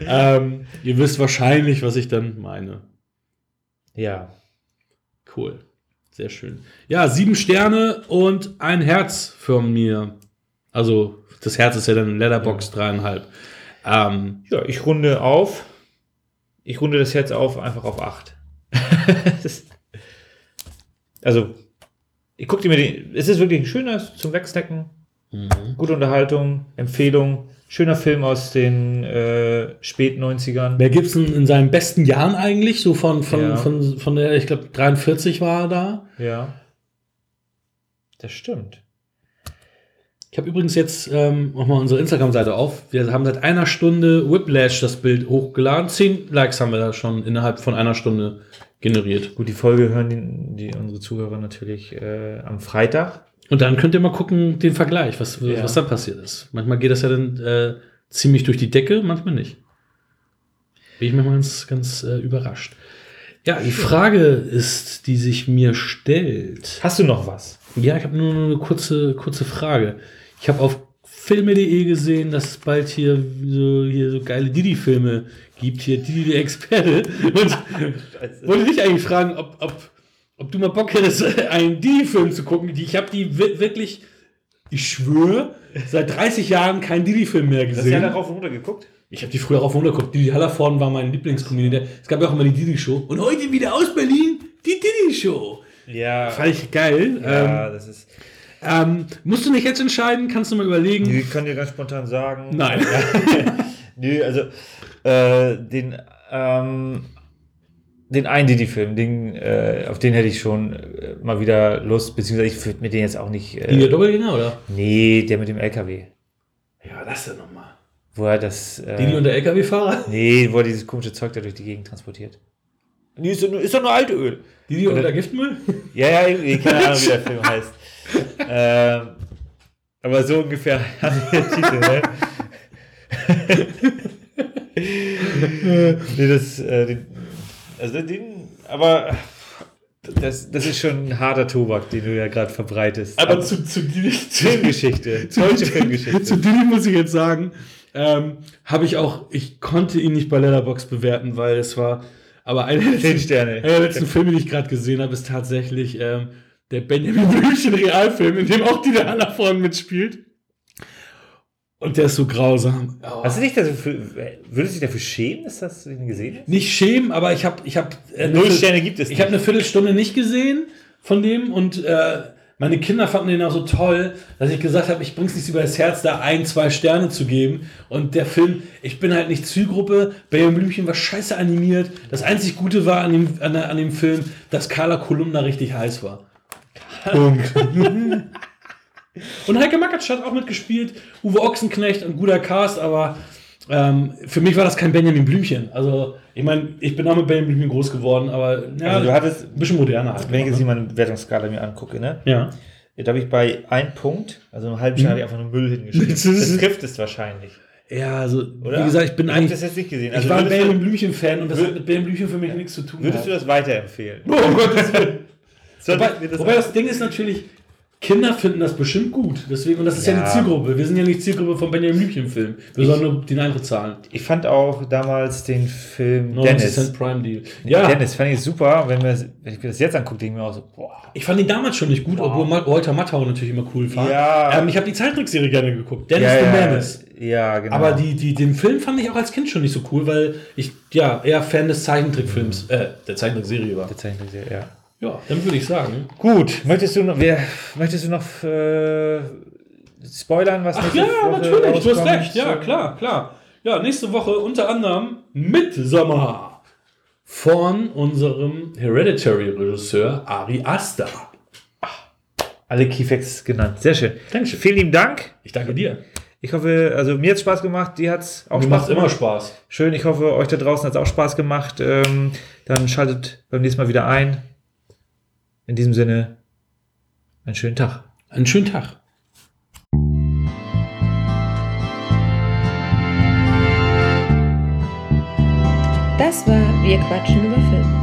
Ähm, ihr wisst wahrscheinlich, was ich dann meine. Ja. Cool. Sehr schön. Ja, sieben Sterne und ein Herz von mir. Also, das Herz ist ja dann Letterbox dreieinhalb. Ähm, Ja, ich runde auf. Ich runde das jetzt auf, einfach auf 8. *laughs* also, ich gucke mir den. Es ist wirklich ein schöner zum Wegsnacken. Gute Unterhaltung, Empfehlung. Schöner Film aus den äh, spät 90ern. Wer Gibson in seinen besten Jahren eigentlich? So von, von, Ja. von, von der, ich glaube, 43 war er da. Ja. Das stimmt. Ich habe übrigens jetzt ähm, nochmal unsere Instagram-Seite auf. Wir haben seit einer Stunde Whiplash das Bild hochgeladen. Zehn Likes haben wir da schon innerhalb von einer Stunde generiert. Gut, die Folge hören die, die unsere Zuhörer natürlich äh, am Freitag. Und dann könnt ihr mal gucken, den Vergleich, was, Ja. was dann passiert ist. Manchmal geht das ja dann äh, ziemlich durch die Decke, manchmal nicht. Bin ich mir mal ganz, ganz äh, überrascht. Ja, die Frage ist, die sich mir stellt. Hast du noch was? Ja, ich habe nur eine kurze, kurze Frage. Ich habe auf filme.de gesehen, dass es bald hier so, hier so geile Didi-Filme gibt. Hier Didi der Experte. Und *laughs* wollte dich eigentlich fragen, ob, ob, ob du mal Bock hättest, einen Didi-Film zu gucken. Die, ich habe die wi- wirklich, ich schwöre, seit 30 Jahren keinen Didi-Film mehr Hast du gesehen. ja darauf runter geguckt? Ich habe die früher rauf und runter geguckt. Didi Hallervorden war mein Lieblingscomedian. Es gab ja auch immer die Didi-Show. Und heute wieder aus Berlin, die Didi-Show. Ja. Fand ich geil. ja, das ist. Ähm, musst du nicht jetzt entscheiden? Kannst du mal überlegen? Ich kann dir ganz spontan sagen. Nein. *laughs* Nö, also äh, den, ähm, den einen Didi-Film, den, äh, auf den hätte ich schon äh, mal wieder Lust, beziehungsweise ich würde mir den jetzt auch nicht. Die der Äh, Doppelgänger, oder? nee, der mit dem LKW. Ja, das denn nochmal. Wo er das. Äh, Didi und der LKW-Fahrer? nee, wo er dieses komische Zeug da durch die Gegend transportiert. Nee, ist doch nur, ist doch nur Altöl. Didi und der Giftmüll? *laughs* Ja, ja, irgendwie, keine Ahnung, wie der Film heißt. ähm, aber so ungefähr *laughs* haben wir den Titel, ne? *laughs* nee, das, äh, den, also den, aber das, das ist schon ein harter Tobak, den du ja gerade verbreitest. Aber zu, zu Didi... *laughs* Zu, Filmgeschichte, deutsche Filmgeschichte. zu Didi muss ich jetzt sagen, ähm, habe ich auch, ich konnte ihn nicht bei Letterbox bewerten, weil es war, aber einer der letzten, Sterne. einer der letzten Filme, die ich gerade gesehen habe, ist tatsächlich ähm, der Benjamin Blümchen Realfilm, in dem auch Didi Hallervorden mitspielt. Und der ist so grausam. Oh. Hast du dich dafür, würdest du dich dafür schämen, dass das du den gesehen hast? nicht schämen, aber ich habe ich hab, äh, Null Sterne gibt es Ich habe eine Viertelstunde nicht gesehen von dem und äh, meine Kinder fanden den auch so toll, dass ich gesagt habe, ich bring's nicht über das Herz, da ein, zwei Sterne zu geben. Und der Film, ich bin halt nicht Zielgruppe. Benjamin Blümchen war scheiße animiert. Das einzig Gute war an dem, an, an dem Film, dass Carla Kolumna richtig heiß war. Punkt. *laughs* Und Heike Makatsch hat auch mitgespielt. Uwe Ochsenknecht, ein guter Cast, aber ähm, für mich war das kein Benjamin Blümchen. Also, ich meine, ich bin auch mit Benjamin Blümchen groß geworden, aber ja, Also du hattest- ein bisschen moderner halt. Wenn ich jetzt hier meine Wertungsskala mir angucke, ne? ja. Da habe ich bei einem Punkt, also einem halben habe ich einfach nur Müll hingeschrieben. *laughs* Das trifft es wahrscheinlich. Ja, also, Oder? wie gesagt, ich bin Ich eigentlich. das jetzt nicht gesehen. ich Also war ein Benjamin du, Blümchen-Fan und das hat mit Benjamin Blümchen für mich nichts zu tun. würdest du gehabt. das weiterempfehlen? *laughs* Oh, um Gottes Willen. *laughs* Wobei, ich wobei das Ding ist natürlich, Kinder finden das bestimmt gut. Deswegen, und das ist ja, Ja. die Zielgruppe. Wir sind ja nicht Zielgruppe von Benjamin Blümchen-Film. Wir sollen nur den Eintritt zahlen. ich fand auch damals den Film 90 Dennis. Cent Prime Deal. Ja, Dennis fand ich super. Wenn, wir, wenn ich mir das jetzt angucke, denke ich mir auch so, boah. ich fand ihn damals schon nicht gut, obwohl Ma- Walter Matthau natürlich immer cool war. Ja. Ähm, ich habe die Zeichentrickserie gerne geguckt. Dennis ja, the ja, Menace. ja, genau. Aber die, die, den Film fand ich auch als Kind schon nicht so cool, weil ich ja eher Fan des Zeichentrickfilms, äh, der Zeichentrickserie war. Der Zeichentrickserie, ja. Ja, dann würde ich sagen. Gut, möchtest du noch, wer, möchtest du noch äh, spoilern, was Ach nächste ja, Woche natürlich, du hast recht. Ja, klar, klar. Ja, nächste Woche unter anderem Midsommer von unserem Hereditary-Regisseur Ari Aster. Alle Keyfacts genannt. Sehr schön. Dankeschön. Vielen lieben Dank. Ich danke dir. Ich hoffe, also mir hat es Spaß gemacht, dir hat es auch Mir Spaß macht immer Spaß. Schön, ich hoffe, euch da draußen hat es auch Spaß gemacht. Ähm, dann schaltet beim nächsten Mal wieder ein. In diesem Sinne, einen schönen Tag. Einen schönen Tag. Das war Wir quatschen über Film.